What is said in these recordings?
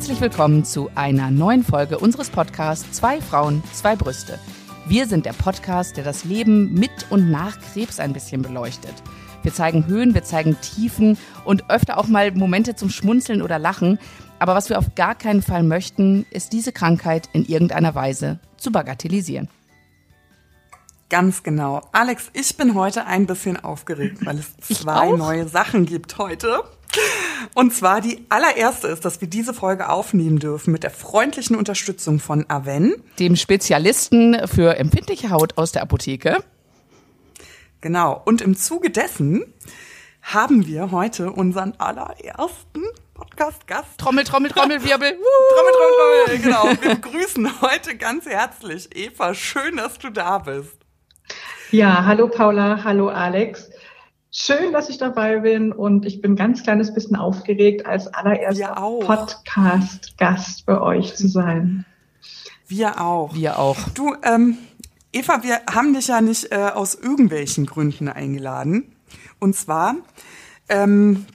Herzlich willkommen zu einer neuen Folge unseres Podcasts Zwei Frauen, zwei Brüste. Wir sind der Podcast, der das Leben mit und nach Krebs ein bisschen beleuchtet. Wir zeigen Höhen, wir zeigen Tiefen und öfter auch mal Momente zum Schmunzeln oder Lachen. Aber was wir auf gar keinen Fall möchten, ist diese Krankheit in irgendeiner Weise zu bagatellisieren. Ganz genau. Alex, ich bin heute ein bisschen aufgeregt, weil es zwei neue Sachen gibt heute. Und zwar die allererste ist, dass wir diese Folge aufnehmen dürfen mit der freundlichen Unterstützung von Aven, dem Spezialisten für empfindliche Haut aus der Apotheke. Genau. Und im Zuge dessen haben wir heute unseren allerersten Podcast-Gast. Trommel, Trommel, Trommelwirbel. Trommel, Trommel, Trommel. Genau. Wir begrüßen heute ganz herzlich Eva. Schön, dass du da bist. Ja, hallo Paula, hallo Alex. Schön, dass ich dabei bin und ich bin ganz kleines bisschen aufgeregt, als allererster Podcast-Gast bei euch zu sein. Wir auch. Wir auch. Du, ähm, Eva, wir haben dich ja nicht äh, aus irgendwelchen Gründen eingeladen. Und zwar, ähm,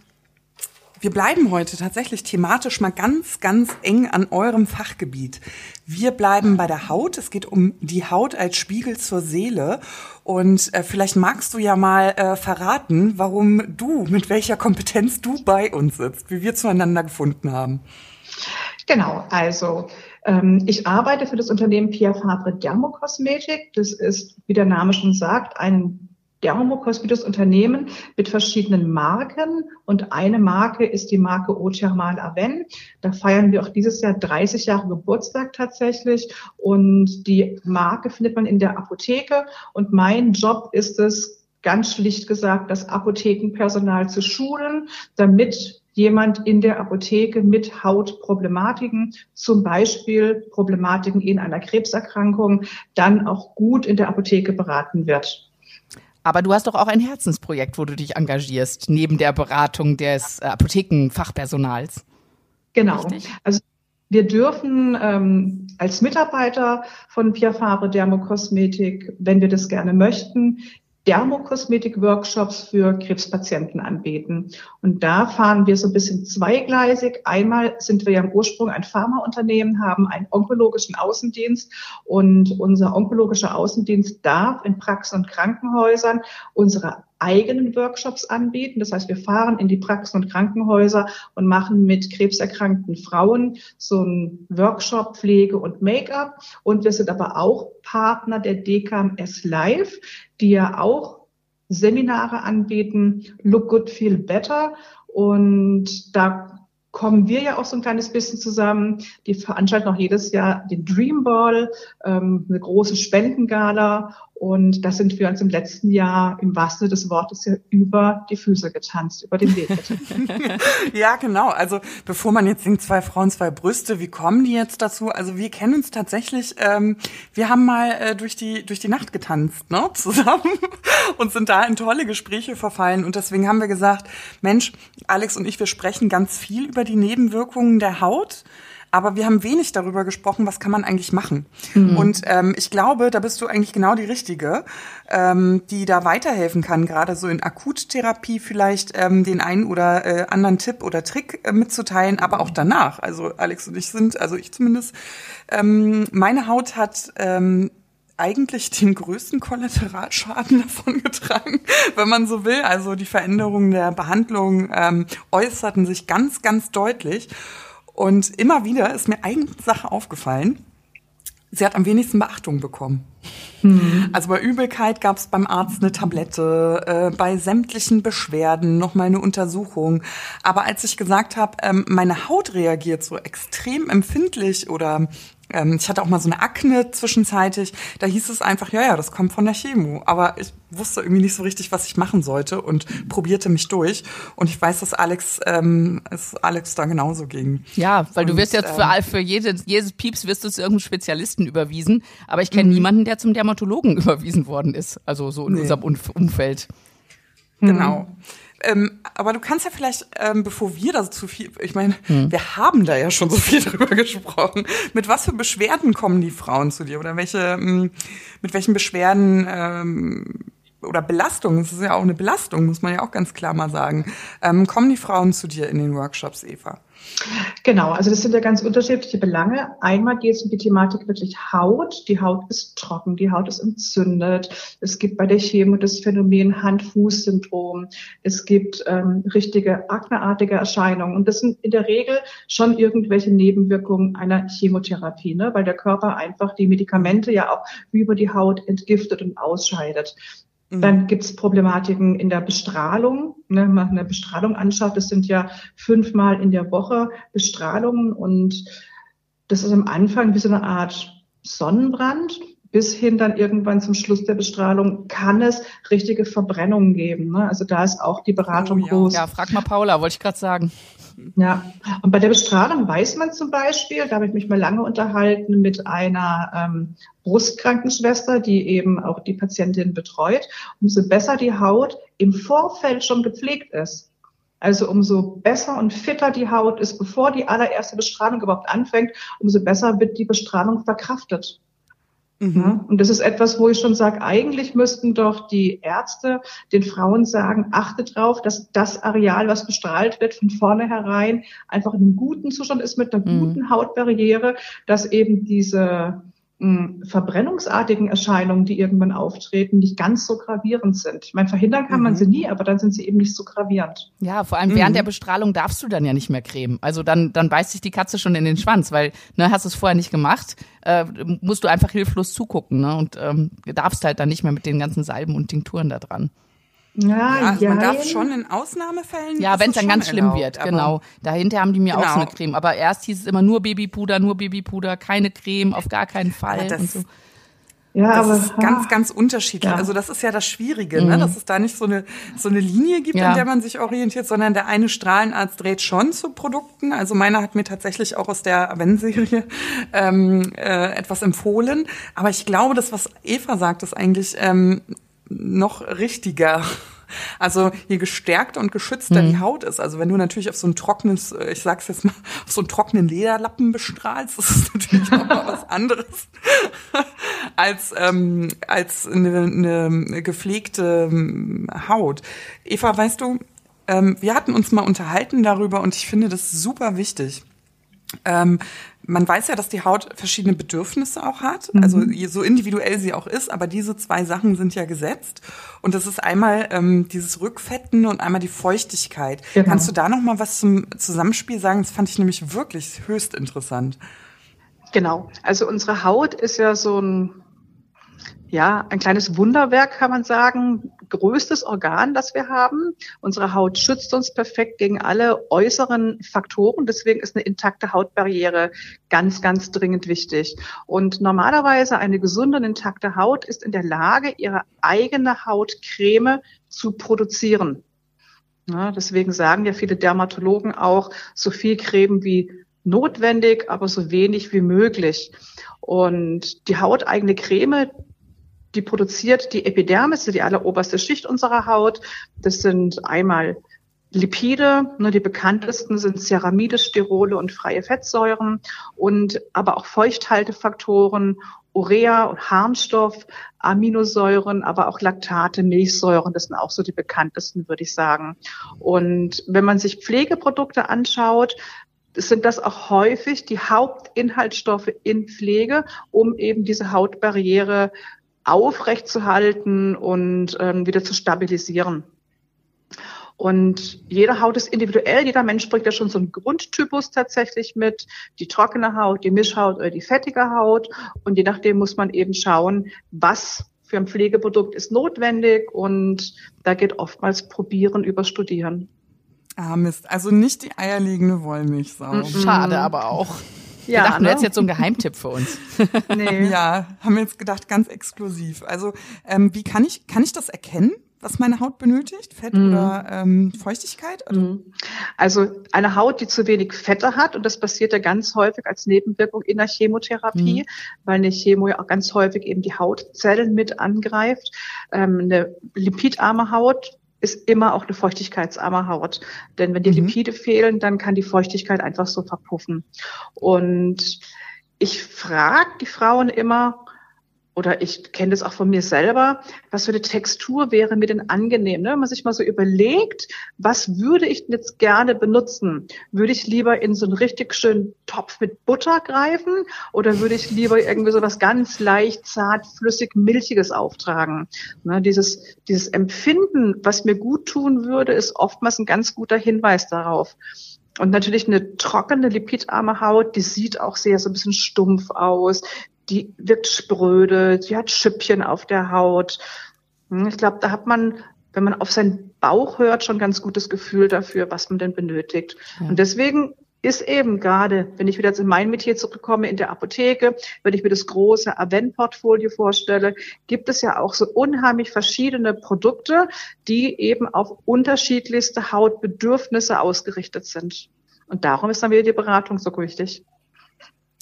wir bleiben heute tatsächlich thematisch mal ganz, ganz eng an eurem Fachgebiet. Wir bleiben bei der Haut. Es geht um die Haut als Spiegel zur Seele. Und äh, vielleicht magst du ja mal äh, verraten, warum du, mit welcher Kompetenz du bei uns sitzt, wie wir zueinander gefunden haben. Genau, also ähm, ich arbeite für das Unternehmen Pia Fabre Dermokosmetik. Das ist, wie der Name schon sagt, ein Dermokosmetisches Unternehmen mit verschiedenen Marken und eine Marke ist die Marke Eau Thermal Aven. Da feiern wir auch dieses Jahr 30 Jahre Geburtstag tatsächlich und die Marke findet man in der Apotheke und mein Job ist es, ganz schlicht gesagt, das Apothekenpersonal zu schulen, damit jemand in der Apotheke mit Hautproblematiken, zum Beispiel Problematiken in einer Krebserkrankung, dann auch gut in der Apotheke beraten wird. Aber du hast doch auch ein Herzensprojekt, wo du dich engagierst, neben der Beratung des äh, Apothekenfachpersonals. Genau. Richtig? Also wir dürfen ähm, als Mitarbeiter von Pia Fabre Dermokosmetik, wenn wir das gerne möchten, Dermokosmetik-Workshops für Krebspatienten anbieten. Und da fahren wir so ein bisschen zweigleisig. Einmal sind wir ja im Ursprung ein Pharmaunternehmen, haben einen onkologischen Außendienst und unser onkologischer Außendienst darf in Praxen und Krankenhäusern unsere eigenen Workshops anbieten. Das heißt, wir fahren in die Praxen und Krankenhäuser und machen mit krebserkrankten Frauen so einen Workshop Pflege und Make-up. Und wir sind aber auch Partner der DKMS Live, die ja auch Seminare anbieten, Look Good, Feel Better. Und da kommen wir ja auch so ein kleines bisschen zusammen. Die veranstalten auch jedes Jahr den Dream Ball, ähm, eine große Spendengala und da sind wir uns im letzten Jahr im wahrsten des Wortes ja über die Füße getanzt, über den Weg. ja, genau. Also bevor man jetzt denkt, zwei Frauen, zwei Brüste, wie kommen die jetzt dazu? Also wir kennen uns tatsächlich, ähm, wir haben mal äh, durch, die, durch die Nacht getanzt, ne, zusammen und sind da in tolle Gespräche verfallen. Und deswegen haben wir gesagt, Mensch, Alex und ich, wir sprechen ganz viel über die Nebenwirkungen der Haut aber wir haben wenig darüber gesprochen, was kann man eigentlich machen. Mhm. Und ähm, ich glaube, da bist du eigentlich genau die Richtige, ähm, die da weiterhelfen kann, gerade so in Akuttherapie vielleicht ähm, den einen oder äh, anderen Tipp oder Trick äh, mitzuteilen, aber auch danach. Also Alex und ich sind, also ich zumindest, ähm, meine Haut hat ähm, eigentlich den größten Kollateralschaden davon getragen, wenn man so will. Also die Veränderungen der Behandlung ähm, äußerten sich ganz, ganz deutlich. Und immer wieder ist mir eine Sache aufgefallen. Sie hat am wenigsten Beachtung bekommen. Mhm. Also bei Übelkeit gab es beim Arzt eine Tablette, äh, bei sämtlichen Beschwerden noch mal eine Untersuchung. Aber als ich gesagt habe, ähm, meine Haut reagiert so extrem empfindlich oder ähm, ich hatte auch mal so eine Akne zwischenzeitig. Da hieß es einfach, ja, ja, das kommt von der Chemo. Aber ich wusste irgendwie nicht so richtig, was ich machen sollte und probierte mich durch. Und ich weiß, dass Alex, ähm, es Alex da genauso ging. Ja, weil du wirst jetzt für, ähm, für jede, jedes Pieps wirst du zu irgendeinem Spezialisten überwiesen. Aber ich kenne mhm. niemanden, der zum Dermatologen überwiesen worden ist. Also so in nee. unserem Umfeld. Genau. Mhm. Ähm, aber du kannst ja vielleicht, ähm, bevor wir da zu viel, ich meine, hm. wir haben da ja schon so viel drüber gesprochen. Mit was für Beschwerden kommen die Frauen zu dir oder welche, ähm, mit welchen Beschwerden ähm, oder Belastung, es ist ja auch eine Belastung, muss man ja auch ganz klar mal sagen. Ähm, kommen die Frauen zu dir in den Workshops, Eva? Genau, also das sind ja ganz unterschiedliche Belange. Einmal geht es um die Thematik wirklich Haut. Die Haut ist trocken, die Haut ist entzündet. Es gibt bei der Chemo das Phänomen Hand-Fuß-Syndrom. Es gibt ähm, richtige akneartige Erscheinungen. Und das sind in der Regel schon irgendwelche Nebenwirkungen einer Chemotherapie, ne? weil der Körper einfach die Medikamente ja auch über die Haut entgiftet und ausscheidet. Mhm. Dann gibt es Problematiken in der Bestrahlung. Ne, wenn man eine Bestrahlung anschaut, das sind ja fünfmal in der Woche Bestrahlungen und das ist am Anfang wie so eine Art Sonnenbrand. Bis hin dann irgendwann zum Schluss der Bestrahlung kann es richtige Verbrennungen geben. Ne? Also da ist auch die Beratung oh, ja. groß. Ja, frag mal Paula, wollte ich gerade sagen. Ja, und bei der Bestrahlung weiß man zum Beispiel, da habe ich mich mal lange unterhalten mit einer ähm, Brustkrankenschwester, die eben auch die Patientin betreut, umso besser die Haut im Vorfeld schon gepflegt ist. Also umso besser und fitter die Haut ist, bevor die allererste Bestrahlung überhaupt anfängt, umso besser wird die Bestrahlung verkraftet. Mhm. Ja, und das ist etwas, wo ich schon sage, eigentlich müssten doch die Ärzte den Frauen sagen, achtet drauf, dass das Areal, was bestrahlt wird, von vornherein einfach in einem guten Zustand ist, mit einer mhm. guten Hautbarriere, dass eben diese verbrennungsartigen Erscheinungen, die irgendwann auftreten, nicht ganz so gravierend sind. Ich meine, verhindern kann mhm. man sie nie, aber dann sind sie eben nicht so gravierend. Ja, vor allem mhm. während der Bestrahlung darfst du dann ja nicht mehr cremen. Also dann, dann beißt sich die Katze schon in den Schwanz, weil, ne, hast du es vorher nicht gemacht, äh, musst du einfach hilflos zugucken, ne, und ähm, darfst halt dann nicht mehr mit den ganzen Salben und Tinkturen da dran. Ja, ja also man darf schon in Ausnahmefällen. Ja, wenn es dann ganz schlimm erlaubt, wird, genau. Dahinter haben die mir genau. auch so eine Creme. Aber erst hieß es immer nur Babypuder, nur Babypuder, keine Creme, auf gar keinen Fall. Ja, das, so. Ja, das aber, ist ganz, ganz unterschiedlich. Ja. Also das ist ja das Schwierige, ne? mhm. ne? dass es da nicht so eine, so eine Linie gibt, ja. an der man sich orientiert, sondern der eine Strahlenarzt dreht schon zu Produkten. Also meiner hat mir tatsächlich auch aus der Aven-Serie ähm, äh, etwas empfohlen. Aber ich glaube, das, was Eva sagt, ist eigentlich ähm, noch richtiger. Also je gestärkter und geschützter mhm. die Haut ist. Also wenn du natürlich auf so ein trockenes, äh, ich sag's jetzt mal, auf so einen trockenen Lederlappen bestrahlst, das ist natürlich noch mal was anderes als ähm, als eine, eine gepflegte ähm, Haut. Eva, weißt du, ähm, wir hatten uns mal unterhalten darüber und ich finde das super wichtig. Ähm, man weiß ja, dass die Haut verschiedene Bedürfnisse auch hat, mhm. also so individuell sie auch ist, aber diese zwei Sachen sind ja gesetzt. Und das ist einmal ähm, dieses Rückfetten und einmal die Feuchtigkeit. Genau. Kannst du da noch mal was zum Zusammenspiel sagen? Das fand ich nämlich wirklich höchst interessant. Genau. Also unsere Haut ist ja so ein ja, ein kleines Wunderwerk kann man sagen, größtes Organ, das wir haben. Unsere Haut schützt uns perfekt gegen alle äußeren Faktoren. Deswegen ist eine intakte Hautbarriere ganz, ganz dringend wichtig. Und normalerweise eine gesunde und intakte Haut ist in der Lage, ihre eigene Hautcreme zu produzieren. Ja, deswegen sagen ja viele Dermatologen auch, so viel Creme wie notwendig, aber so wenig wie möglich. Und die hauteigene Creme, die produziert die Epidermis, die alleroberste Schicht unserer Haut. Das sind einmal Lipide, nur die bekanntesten sind Ceramide, Sterole und freie Fettsäuren und aber auch Feuchthaltefaktoren, Urea und Harnstoff, Aminosäuren, aber auch Laktate, Milchsäuren, das sind auch so die bekanntesten, würde ich sagen. Und wenn man sich Pflegeprodukte anschaut, sind das auch häufig die Hauptinhaltsstoffe in Pflege, um eben diese Hautbarriere aufrechtzuhalten und ähm, wieder zu stabilisieren. Und jede Haut ist individuell. Jeder Mensch bringt ja schon so einen Grundtypus tatsächlich mit. Die trockene Haut, die Mischhaut oder die fettige Haut. Und je nachdem muss man eben schauen, was für ein Pflegeprodukt ist notwendig. Und da geht oftmals Probieren über Studieren. Ah, Mist. Also nicht die eierlegende Wollmilchsau. Schade aber auch. Ja, wir dachten, ne? du hättest jetzt so einen Geheimtipp für uns. nee. Ja, haben wir jetzt gedacht, ganz exklusiv. Also, ähm, wie kann ich, kann ich das erkennen? was meine Haut benötigt, Fett mm. oder ähm, Feuchtigkeit? Oder? Also eine Haut, die zu wenig Fette hat, und das passiert ja ganz häufig als Nebenwirkung in der Chemotherapie, mm. weil eine Chemo ja auch ganz häufig eben die Hautzellen mit angreift. Ähm, eine lipidarme Haut ist immer auch eine feuchtigkeitsarme Haut. Denn wenn die mhm. Lipide fehlen, dann kann die Feuchtigkeit einfach so verpuffen. Und ich frage die Frauen immer, oder ich kenne das auch von mir selber, was für eine Textur wäre mir denn angenehm? Ne? Wenn man sich mal so überlegt, was würde ich denn jetzt gerne benutzen? Würde ich lieber in so einen richtig schönen Topf mit Butter greifen oder würde ich lieber irgendwie so was ganz leicht, zart, flüssig, milchiges auftragen? Ne? Dieses, dieses Empfinden, was mir gut tun würde, ist oftmals ein ganz guter Hinweis darauf. Und natürlich eine trockene, lipidarme Haut, die sieht auch sehr so ein bisschen stumpf aus die wirkt spröde, sie hat Schüppchen auf der Haut. Hm, ich glaube, da hat man, wenn man auf seinen Bauch hört, schon ganz gutes Gefühl dafür, was man denn benötigt. Ja. Und deswegen ist eben gerade, wenn ich wieder in mein Metier zurückkomme, in der Apotheke, wenn ich mir das große Avent-Portfolio vorstelle, gibt es ja auch so unheimlich verschiedene Produkte, die eben auf unterschiedlichste Hautbedürfnisse ausgerichtet sind. Und darum ist dann wieder die Beratung so wichtig.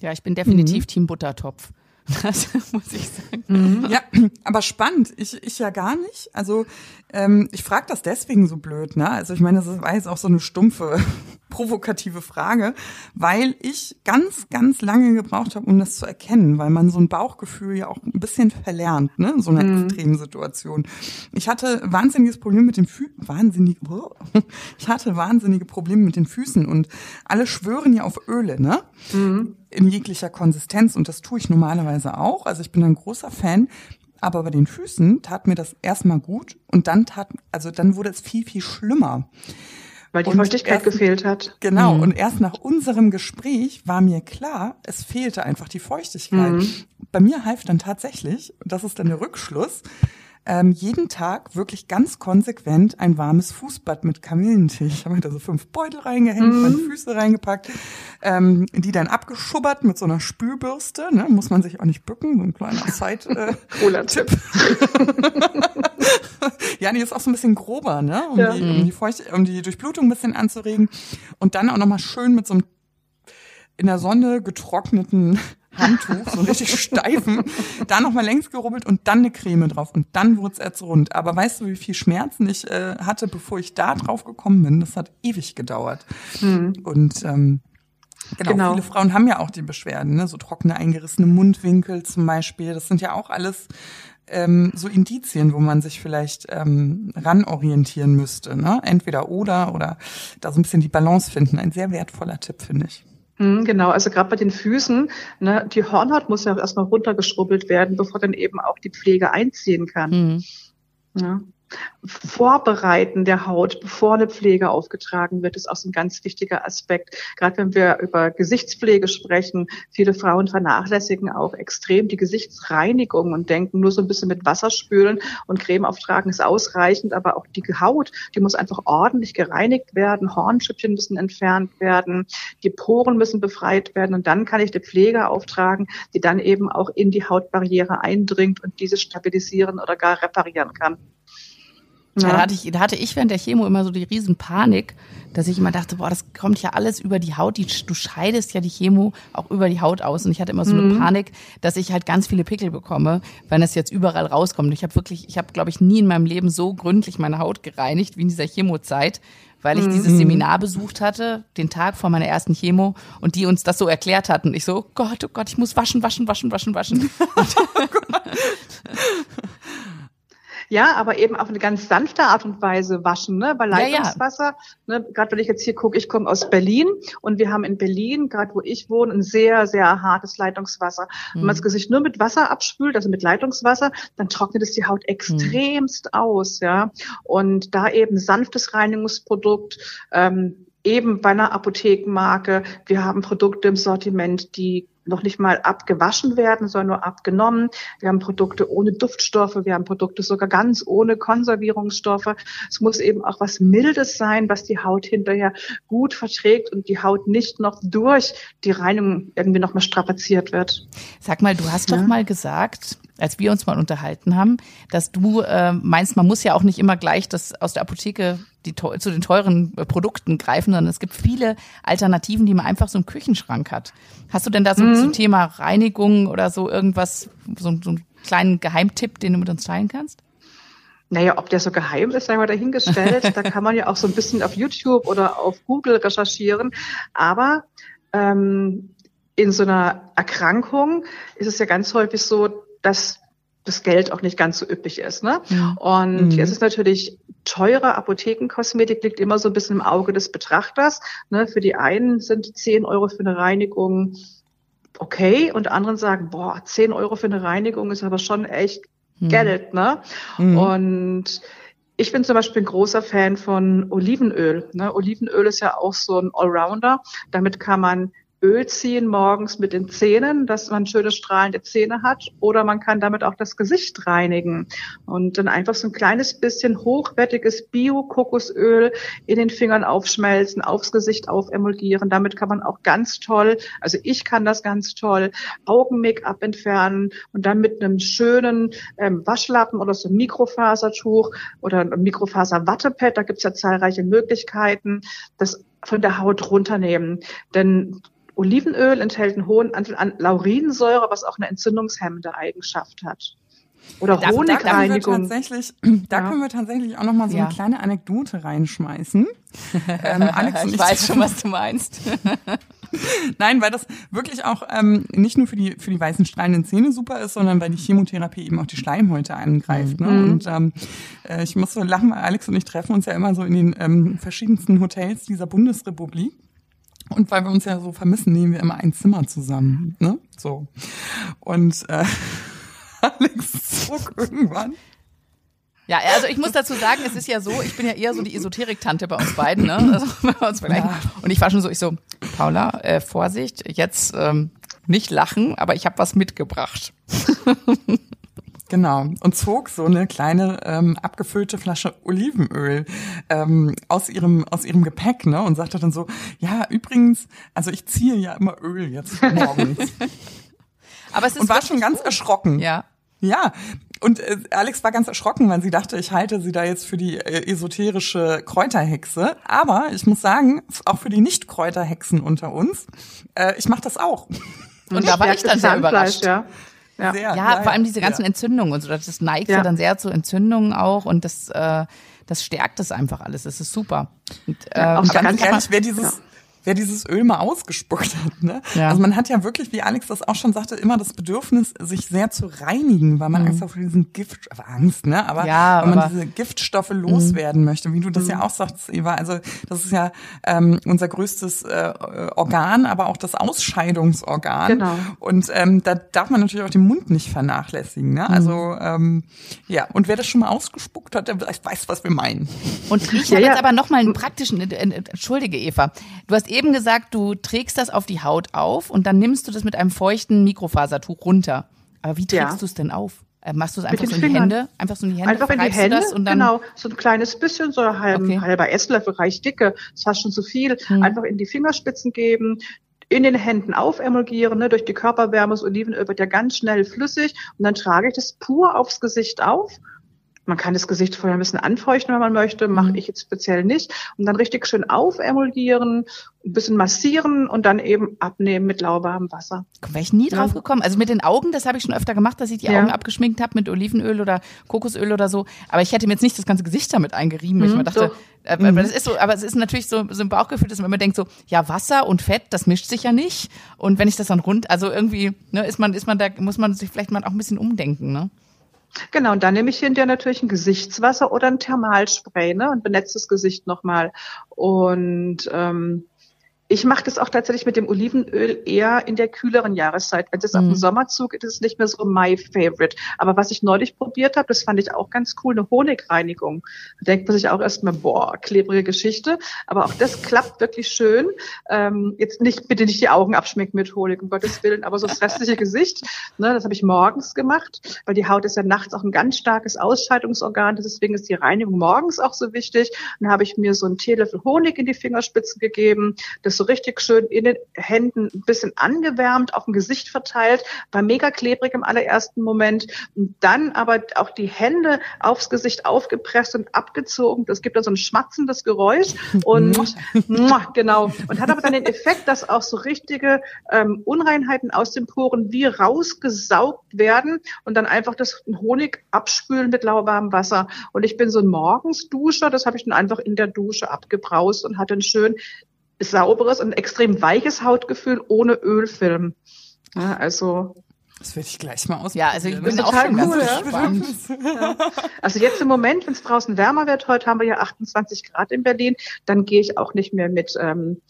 Ja, ich bin definitiv mhm. Team Buttertopf. Das muss ich sagen. Mhm. Ja, aber spannend. Ich, ich ja gar nicht. Also ähm, ich frage das deswegen so blöd. Ne? Also ich meine, das war jetzt auch so eine stumpfe, provokative Frage, weil ich ganz, ganz lange gebraucht habe, um das zu erkennen, weil man so ein Bauchgefühl ja auch ein bisschen verlernt, ne? so eine mhm. extreme Situation. Ich hatte wahnsinniges Problem mit den Füßen, wahnsinnig, ich hatte wahnsinnige Probleme mit den Füßen und alle schwören ja auf Öle, ne? Mhm in jeglicher Konsistenz und das tue ich normalerweise auch. Also ich bin ein großer Fan. Aber bei den Füßen tat mir das erstmal gut und dann tat, also dann wurde es viel, viel schlimmer. Weil die und Feuchtigkeit erst, gefehlt hat. Genau. Mhm. Und erst nach unserem Gespräch war mir klar, es fehlte einfach die Feuchtigkeit. Mhm. Bei mir half dann tatsächlich, das ist dann der Rückschluss, ähm, jeden Tag wirklich ganz konsequent ein warmes Fußbad mit Kamillentee. Ich habe mir da so fünf Beutel reingehängt, mhm. meine Füße reingepackt, ähm, die dann abgeschubbert mit so einer Spülbürste. Ne? Muss man sich auch nicht bücken, so ein kleiner Zeit-Tipp. ja, die ist auch so ein bisschen grober, ne? um, ja. die, um, die Feucht um die Durchblutung ein bisschen anzuregen. Und dann auch nochmal schön mit so einem in der Sonne getrockneten Handtuch, so richtig steifen, da nochmal längs gerubbelt und dann eine Creme drauf und dann wurde es rund. Aber weißt du, wie viel Schmerzen ich äh, hatte, bevor ich da drauf gekommen bin? Das hat ewig gedauert. Mhm. Und ähm, Genau, genau, viele Frauen haben ja auch die Beschwerden, ne? so trockene, eingerissene Mundwinkel zum Beispiel. Das sind ja auch alles ähm, so Indizien, wo man sich vielleicht ähm, ranorientieren müsste. Ne? Entweder oder oder da so ein bisschen die Balance finden. Ein sehr wertvoller Tipp, finde ich. Mhm, genau, also gerade bei den Füßen, ne, die Hornhaut muss ja erstmal runtergeschrubbelt werden, bevor dann eben auch die Pflege einziehen kann. Mhm. Ja. Vorbereiten der Haut, bevor eine Pflege aufgetragen wird, ist auch so ein ganz wichtiger Aspekt. Gerade wenn wir über Gesichtspflege sprechen, viele Frauen vernachlässigen auch extrem die Gesichtsreinigung und denken, nur so ein bisschen mit Wasser spülen und Creme auftragen ist ausreichend, aber auch die Haut, die muss einfach ordentlich gereinigt werden, Hornschüppchen müssen entfernt werden, die Poren müssen befreit werden und dann kann ich eine Pflege auftragen, die dann eben auch in die Hautbarriere eindringt und diese stabilisieren oder gar reparieren kann. Ja. Da, hatte ich, da hatte ich während der Chemo immer so die Riesenpanik, dass ich immer dachte, boah, das kommt ja alles über die Haut. Die, du scheidest ja die Chemo auch über die Haut aus. Und ich hatte immer so mhm. eine Panik, dass ich halt ganz viele Pickel bekomme, wenn das jetzt überall rauskommt. Ich habe wirklich, ich habe, glaube ich, nie in meinem Leben so gründlich meine Haut gereinigt wie in dieser Chemozeit, weil ich mhm. dieses Seminar besucht hatte, den Tag vor meiner ersten Chemo, und die uns das so erklärt hatten. Ich so, oh Gott, oh Gott, ich muss waschen, waschen, waschen, waschen, waschen. Ja, aber eben auf eine ganz sanfte Art und Weise waschen, ne? Bei Leitungswasser, ja, ja. ne? gerade wenn ich jetzt hier gucke, ich komme aus Berlin und wir haben in Berlin, gerade wo ich wohne, ein sehr, sehr hartes Leitungswasser. Mhm. Wenn man das Gesicht nur mit Wasser abspült, also mit Leitungswasser, dann trocknet es die Haut extremst mhm. aus, ja. Und da eben sanftes Reinigungsprodukt, ähm, eben bei einer Apothekenmarke. Wir haben Produkte im Sortiment, die noch nicht mal abgewaschen werden, sondern nur abgenommen. Wir haben Produkte ohne Duftstoffe, wir haben Produkte sogar ganz ohne Konservierungsstoffe. Es muss eben auch was Mildes sein, was die Haut hinterher gut verträgt und die Haut nicht noch durch die Reinigung irgendwie nochmal strapaziert wird. Sag mal, du hast ja. doch mal gesagt, als wir uns mal unterhalten haben, dass du äh, meinst, man muss ja auch nicht immer gleich das aus der Apotheke die, zu den teuren äh, Produkten greifen, sondern es gibt viele Alternativen, die man einfach so im Küchenschrank hat. Hast du denn da so mhm. zum Thema Reinigung oder so irgendwas, so, so einen kleinen Geheimtipp, den du mit uns teilen kannst? Naja, ob der so geheim ist, sei mal dahingestellt. da kann man ja auch so ein bisschen auf YouTube oder auf Google recherchieren. Aber ähm, in so einer Erkrankung ist es ja ganz häufig so, dass das Geld auch nicht ganz so üppig ist. Ne? Mhm. Und mhm. es ist natürlich teure Apothekenkosmetik liegt immer so ein bisschen im Auge des Betrachters. Ne? Für die einen sind 10 Euro für eine Reinigung okay und anderen sagen, boah, 10 Euro für eine Reinigung ist aber schon echt mhm. Geld. Ne? Mhm. Und ich bin zum Beispiel ein großer Fan von Olivenöl. Ne? Olivenöl ist ja auch so ein Allrounder. Damit kann man Öl ziehen morgens mit den Zähnen, dass man schöne strahlende Zähne hat. Oder man kann damit auch das Gesicht reinigen und dann einfach so ein kleines bisschen hochwertiges Bio-Kokosöl in den Fingern aufschmelzen, aufs Gesicht aufemulgieren. Damit kann man auch ganz toll, also ich kann das ganz toll, Augen-Make-up entfernen und dann mit einem schönen ähm, Waschlappen oder so einem Mikrofasertuch oder einem Mikrofaser-Wattepad, da gibt's ja zahlreiche Möglichkeiten, das von der Haut runternehmen. Denn Olivenöl enthält einen hohen Anteil an Laurinsäure, was auch eine entzündungshemmende Eigenschaft hat. Oder da, Honigreinigung. Da, tatsächlich, da ja. können wir tatsächlich auch noch mal so ja. eine kleine Anekdote reinschmeißen. ähm, Alex ich, ich weiß schon, was du meinst. Nein, weil das wirklich auch ähm, nicht nur für die für die weißen strahlenden Zähne super ist, sondern weil die Chemotherapie eben auch die Schleimhäute angreift. Ne? Mhm. Und ähm, äh, ich muss so lachen, weil Alex und ich treffen uns ja immer so in den ähm, verschiedensten Hotels dieser Bundesrepublik. Und weil wir uns ja so vermissen, nehmen wir immer ein Zimmer zusammen. Ne? So. Und äh, Alex zog irgendwann. Ja, also ich muss dazu sagen, es ist ja so, ich bin ja eher so die Esoterik-Tante bei uns beiden, ne? Also wenn wir uns vergleichen. Ja. Und ich war schon so, ich so, Paula, äh, Vorsicht, jetzt ähm, nicht lachen, aber ich habe was mitgebracht. Genau. Und zog so eine kleine ähm, abgefüllte Flasche Olivenöl ähm, aus ihrem aus ihrem Gepäck, ne? Und sagte dann so, ja, übrigens, also ich ziehe ja immer Öl jetzt morgens. Aber es ist und war schon ganz erschrocken. Ja. Ja, und äh, Alex war ganz erschrocken, weil sie dachte, ich halte sie da jetzt für die äh, esoterische Kräuterhexe. Aber ich muss sagen, auch für die Nicht-Kräuterhexen unter uns, äh, ich mache das auch. Und da war ich dann sehr überrascht. Ja. Ja, sehr, ja vor allem diese ganzen ja. Entzündungen und so. Das neigt ja. ja dann sehr zu Entzündungen auch und das, äh, das stärkt das einfach alles. Das ist super. Und, äh, ja, und ganz ehrlich, wer dieses, wer dieses Öl mal ausgespuckt hat. Ne? Ja. Also man hat ja wirklich, wie Alex das auch schon sagte, immer das Bedürfnis, sich sehr zu reinigen, weil man mhm. Angst vor diesen Gift, Angst, ne? Aber ja, weil man diese Giftstoffe loswerden mhm. möchte, wie du das mhm. ja auch sagst, Eva. Also das ist ja ähm, unser größtes äh, Organ, aber auch das Ausscheidungsorgan. Genau. Und ähm, da darf man natürlich auch den Mund nicht vernachlässigen. Ne? Also mhm. ähm, ja, und wer das schon mal ausgespuckt hat, der weiß, was wir meinen. Und ich ja, habe ja. jetzt aber noch mal einen praktischen, äh, äh, entschuldige Eva, du hast eben gesagt, du trägst das auf die Haut auf und dann nimmst du das mit einem feuchten Mikrofasertuch runter. Aber wie trägst ja. du es denn auf? Äh, machst du es einfach so in die Hände? Einfach so in die Hände? Einfach in die Hände, und dann genau. So ein kleines bisschen, so ein halber, okay. halber Esslöffel reicht dicke. Das ist fast schon zu viel. Hm. Einfach in die Fingerspitzen geben, in den Händen aufemulgieren, ne, durch die Körperwärme, das Olivenöl wird ja ganz schnell flüssig und dann trage ich das pur aufs Gesicht auf man kann das Gesicht vorher ein bisschen anfeuchten, wenn man möchte, mache mhm. ich jetzt speziell nicht. Und dann richtig schön aufemulgieren, ein bisschen massieren und dann eben abnehmen mit lauwarmem Wasser. Wäre ich nie drauf gekommen. Also mit den Augen, das habe ich schon öfter gemacht, dass ich die ja. Augen abgeschminkt habe mit Olivenöl oder Kokosöl oder so. Aber ich hätte mir jetzt nicht das ganze Gesicht damit eingerieben. Mhm, ich mir dachte, äh, mhm. das ist so, aber es ist natürlich so, so ein Bauchgefühl, dass man immer denkt so, ja, Wasser und Fett, das mischt sich ja nicht. Und wenn ich das dann rund, also irgendwie, ne, ist man, ist man da, muss man sich vielleicht mal auch ein bisschen umdenken, ne? Genau, und dann nehme ich hinterher natürlich ein Gesichtswasser oder ein Thermalspray ne, und benetze das Gesicht nochmal. Und ähm, ich mache das auch tatsächlich mit dem Olivenöl eher in der kühleren Jahreszeit. Wenn es mhm. auf den mhm. Sommer zugeht, ist es nicht mehr so my favorite. Aber was ich neulich probiert habe, das fand ich auch ganz cool, eine Honigreinigung. Da denkt man sich auch erstmal, boah, klebrige Geschichte. Aber auch das klappt wirklich schön. Ähm, jetzt nicht, bitte nicht die Augen abschmecken mit Honig, um Gottes Willen, aber so das restliche Gesicht, ne, das habe ich morgens gemacht, weil die Haut ist ja nachts auch ein ganz starkes Ausscheidungsorgan. Deswegen ist die Reinigung morgens auch so wichtig. Dann habe ich mir so einen Teelöffel Honig in die Fingerspitzen gegeben, das so richtig schön in den Händen ein bisschen angewärmt, auf dem Gesicht verteilt, war mega klebrig im allerersten Moment. Und dann aber auch die Hände aufs Gesicht aufgepresst und abgezogen. Das gibt dann so ein schmatzendes Geräusch und genau. Und hat aber dann den Effekt, dass auch so richtige ähm, Unreinheiten aus den Poren wie rausgesaugt werden und dann einfach das Honig abspülen mit lauwarmem Wasser. Und ich bin so ein Morgensduscher, das habe ich dann einfach in der Dusche abgebraust und hatte einen schön sauberes und extrem weiches Hautgefühl ohne Ölfilm. Ja, also Das werde ich gleich mal ausprobieren. Ja, also ich bin auch schon cool, ganz gespannt. Ja. Also jetzt im Moment, wenn es draußen wärmer wird, heute haben wir ja 28 Grad in Berlin, dann gehe ich auch nicht mehr mit ähm,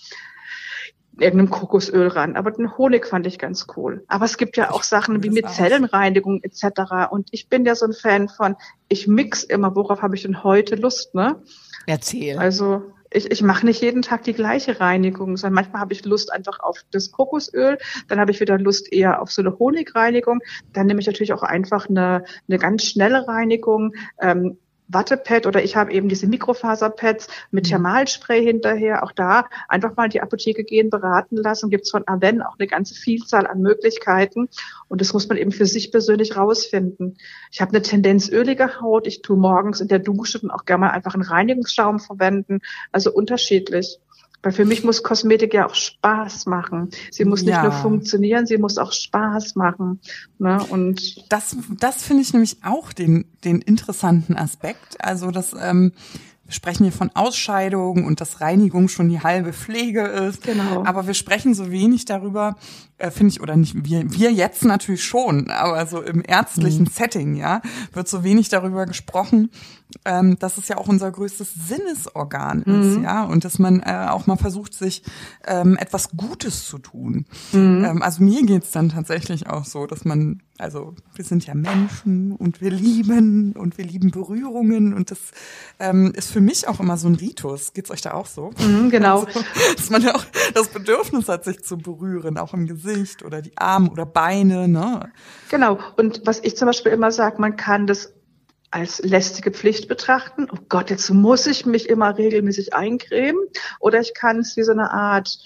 irgendeinem Kokosöl ran. Aber den Honig fand ich ganz cool. Aber es gibt ja auch Sachen wie mit Zellenreinigung etc. Und ich bin ja so ein Fan von, ich mix immer, worauf habe ich denn heute Lust, ne? Erzähl. Also ich, ich mache nicht jeden Tag die gleiche Reinigung, sondern manchmal habe ich Lust einfach auf das Kokosöl, dann habe ich wieder Lust eher auf so eine Honigreinigung, dann nehme ich natürlich auch einfach eine, eine ganz schnelle Reinigung. Ähm, Wattepad oder ich habe eben diese Mikrofaserpads mit mhm. Thermalspray hinterher. Auch da einfach mal in die Apotheke gehen, beraten lassen. Gibt es von Aven auch eine ganze Vielzahl an Möglichkeiten. Und das muss man eben für sich persönlich rausfinden. Ich habe eine Tendenz ölige Haut. Ich tue morgens in der Dusche dann auch gerne mal einfach einen Reinigungsschaum verwenden. Also unterschiedlich. Weil für mich muss Kosmetik ja auch Spaß machen. Sie muss nicht ja. nur funktionieren, sie muss auch Spaß machen. Ne? Und das, das finde ich nämlich auch den, den interessanten Aspekt. Also das ähm, wir sprechen hier von Ausscheidung und dass Reinigung schon die halbe Pflege ist. Genau. Aber wir sprechen so wenig darüber, äh, finde ich, oder nicht, wir, wir jetzt natürlich schon, aber so im ärztlichen mhm. Setting, ja, wird so wenig darüber gesprochen, ähm, dass es ja auch unser größtes Sinnesorgan ist, mhm. ja, und dass man äh, auch mal versucht, sich ähm, etwas Gutes zu tun. Mhm. Ähm, also mir geht's dann tatsächlich auch so, dass man, also wir sind ja Menschen und wir lieben und wir lieben Berührungen und das ähm, ist für mich auch immer so ein Ritus. Geht's euch da auch so? Mhm, genau. Also, dass man ja auch das Bedürfnis hat, sich zu berühren, auch im Gesicht. Gesicht oder die Arme oder Beine. Ne? Genau. Und was ich zum Beispiel immer sage, man kann das als lästige Pflicht betrachten. Oh Gott, jetzt muss ich mich immer regelmäßig eincremen. Oder ich kann es wie so eine Art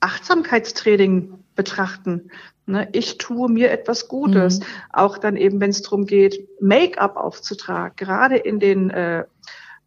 Achtsamkeitstraining betrachten. Ne, ich tue mir etwas Gutes. Mhm. Auch dann eben, wenn es darum geht, Make-up aufzutragen. Gerade in den äh,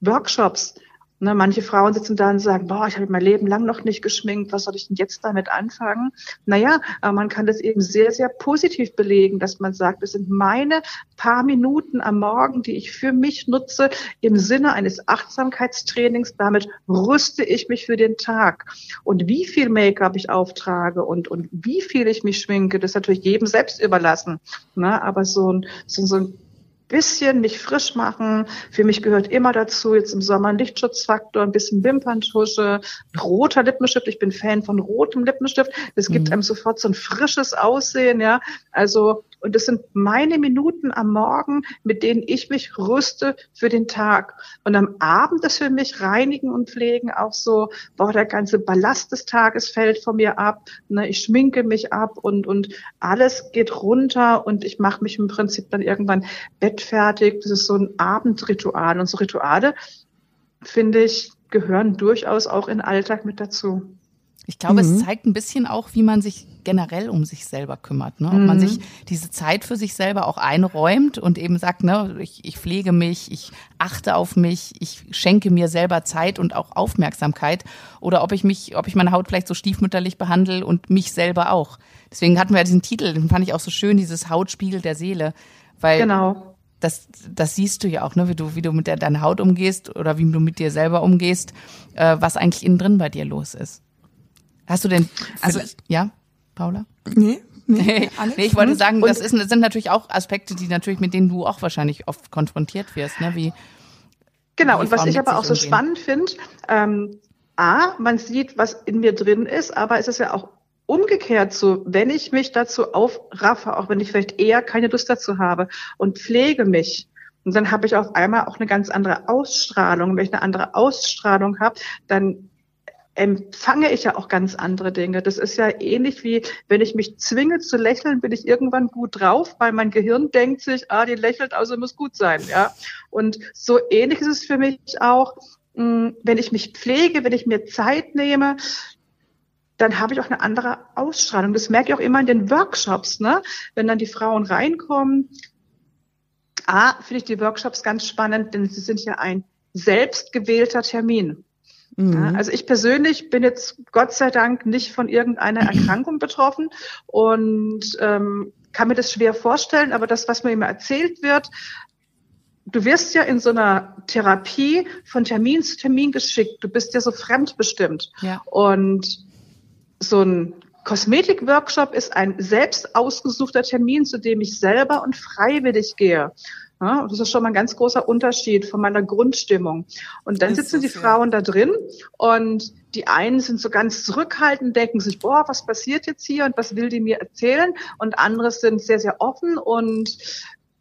Workshops Ne, manche Frauen sitzen da und sagen, boah, ich habe mein Leben lang noch nicht geschminkt, was soll ich denn jetzt damit anfangen? Naja, aber man kann das eben sehr, sehr positiv belegen, dass man sagt, es sind meine paar Minuten am Morgen, die ich für mich nutze, im Sinne eines Achtsamkeitstrainings. Damit rüste ich mich für den Tag. Und wie viel Make-up ich auftrage und, und wie viel ich mich schminke, das ist natürlich jedem selbst überlassen. Ne, aber so ein, so, so ein bisschen mich frisch machen. Für mich gehört immer dazu, jetzt im Sommer ein Lichtschutzfaktor, ein bisschen Wimperntusche, roter Lippenstift. Ich bin Fan von rotem Lippenstift. Das gibt mhm. einem sofort so ein frisches Aussehen, ja. Also und das sind meine Minuten am Morgen, mit denen ich mich rüste für den Tag. Und am Abend ist für mich Reinigen und Pflegen auch so, boah, der ganze Ballast des Tages fällt von mir ab. Ne, ich schminke mich ab und, und alles geht runter und ich mache mich im Prinzip dann irgendwann bettfertig. Das ist so ein Abendritual. Und so Rituale, finde ich, gehören durchaus auch in Alltag mit dazu. Ich glaube, mhm. es zeigt ein bisschen auch, wie man sich generell um sich selber kümmert. Ne? Ob mhm. man sich diese Zeit für sich selber auch einräumt und eben sagt, ne, ich, ich pflege mich, ich achte auf mich, ich schenke mir selber Zeit und auch Aufmerksamkeit. Oder ob ich mich, ob ich meine Haut vielleicht so stiefmütterlich behandle und mich selber auch. Deswegen hatten wir ja diesen Titel, den fand ich auch so schön, dieses Hautspiegel der Seele. Weil genau. das, das siehst du ja auch, ne, wie du, wie du mit der, deiner Haut umgehst oder wie du mit dir selber umgehst, äh, was eigentlich innen drin bei dir los ist. Hast du denn, also, ja, Paula? Nee. Nee, nee, ich wollte sagen, das, ist, das sind natürlich auch Aspekte, die natürlich, mit denen du auch wahrscheinlich oft konfrontiert wirst, ne? Wie, genau, und was ich aber auch so umgehen. spannend finde, ähm, A, man sieht, was in mir drin ist, aber es ist ja auch umgekehrt so, wenn ich mich dazu aufraffe, auch wenn ich vielleicht eher keine Lust dazu habe und pflege mich, und dann habe ich auf einmal auch eine ganz andere Ausstrahlung. Wenn ich eine andere Ausstrahlung habe, dann empfange ich ja auch ganz andere Dinge. Das ist ja ähnlich wie, wenn ich mich zwinge zu lächeln, bin ich irgendwann gut drauf, weil mein Gehirn denkt sich, ah, die lächelt, also muss gut sein, ja. Und so ähnlich ist es für mich auch, mm, wenn ich mich pflege, wenn ich mir Zeit nehme, dann habe ich auch eine andere Ausstrahlung. Das merke ich auch immer in den Workshops, ne? Wenn dann die Frauen reinkommen. A, finde ich die Workshops ganz spannend, denn sie sind ja ein selbstgewählter Termin. Mhm. Ja, also ich persönlich bin jetzt Gott sei Dank nicht von irgendeiner Erkrankung betroffen und ähm, kann mir das schwer vorstellen, aber das, was mir immer erzählt wird, du wirst ja in so einer Therapie von Termin zu Termin geschickt. Du bist ja so fremdbestimmt. Ja. Und so ein Kosmetik-Workshop ist ein selbst ausgesuchter Termin, zu dem ich selber und freiwillig gehe. Ja, das ist schon mal ein ganz großer Unterschied von meiner Grundstimmung. Und dann sitzen die Frauen da drin und die einen sind so ganz zurückhaltend, denken sich, boah, was passiert jetzt hier und was will die mir erzählen? Und andere sind sehr, sehr offen und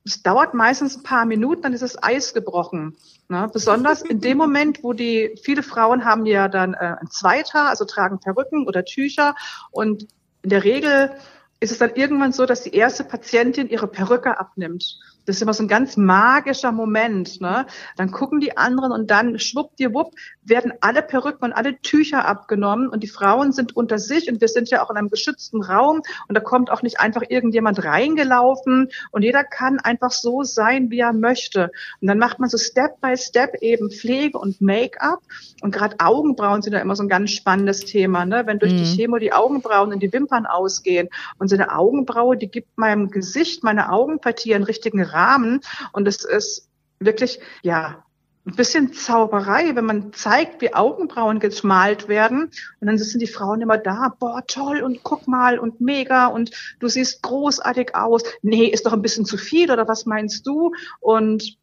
es dauert meistens ein paar Minuten, dann ist das Eis gebrochen. Ne? Besonders in dem Moment, wo die, viele Frauen haben ja dann äh, ein Zweiter, also tragen Perücken oder Tücher und in der Regel ist es dann irgendwann so, dass die erste Patientin ihre Perücke abnimmt. Das ist immer so ein ganz magischer Moment. Ne? Dann gucken die anderen und dann schwuppdiwupp werden alle Perücken und alle Tücher abgenommen und die Frauen sind unter sich und wir sind ja auch in einem geschützten Raum und da kommt auch nicht einfach irgendjemand reingelaufen und jeder kann einfach so sein, wie er möchte. Und dann macht man so Step by Step eben Pflege und Make-up und gerade Augenbrauen sind ja immer so ein ganz spannendes Thema. Ne? Wenn durch mhm. die Chemo die Augenbrauen in die Wimpern ausgehen und so eine Augenbraue, die gibt meinem Gesicht, meiner Augenpartie einen richtigen Rahmen. Und es ist wirklich, ja, ein bisschen Zauberei, wenn man zeigt, wie Augenbrauen geschmalt werden. Und dann sitzen die Frauen immer da, boah, toll und guck mal und mega und du siehst großartig aus. Nee, ist doch ein bisschen zu viel oder was meinst du? Und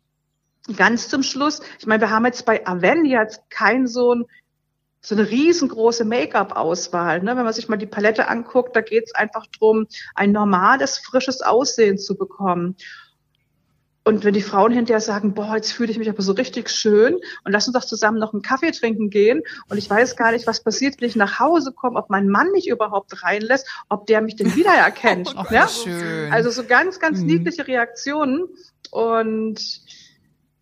ganz zum Schluss, ich meine, wir haben jetzt bei Aven jetzt kein so ein so eine riesengroße Make-up-Auswahl. Ne? Wenn man sich mal die Palette anguckt, da geht es einfach drum, ein normales, frisches Aussehen zu bekommen. Und wenn die Frauen hinterher sagen, boah, jetzt fühle ich mich aber so richtig schön und lass uns doch zusammen noch einen Kaffee trinken gehen und ich weiß gar nicht, was passiert, wenn ich nach Hause komme, ob mein Mann mich überhaupt reinlässt, ob der mich denn wiedererkennt. oh, ja? schön. Also so ganz, ganz mhm. niedliche Reaktionen und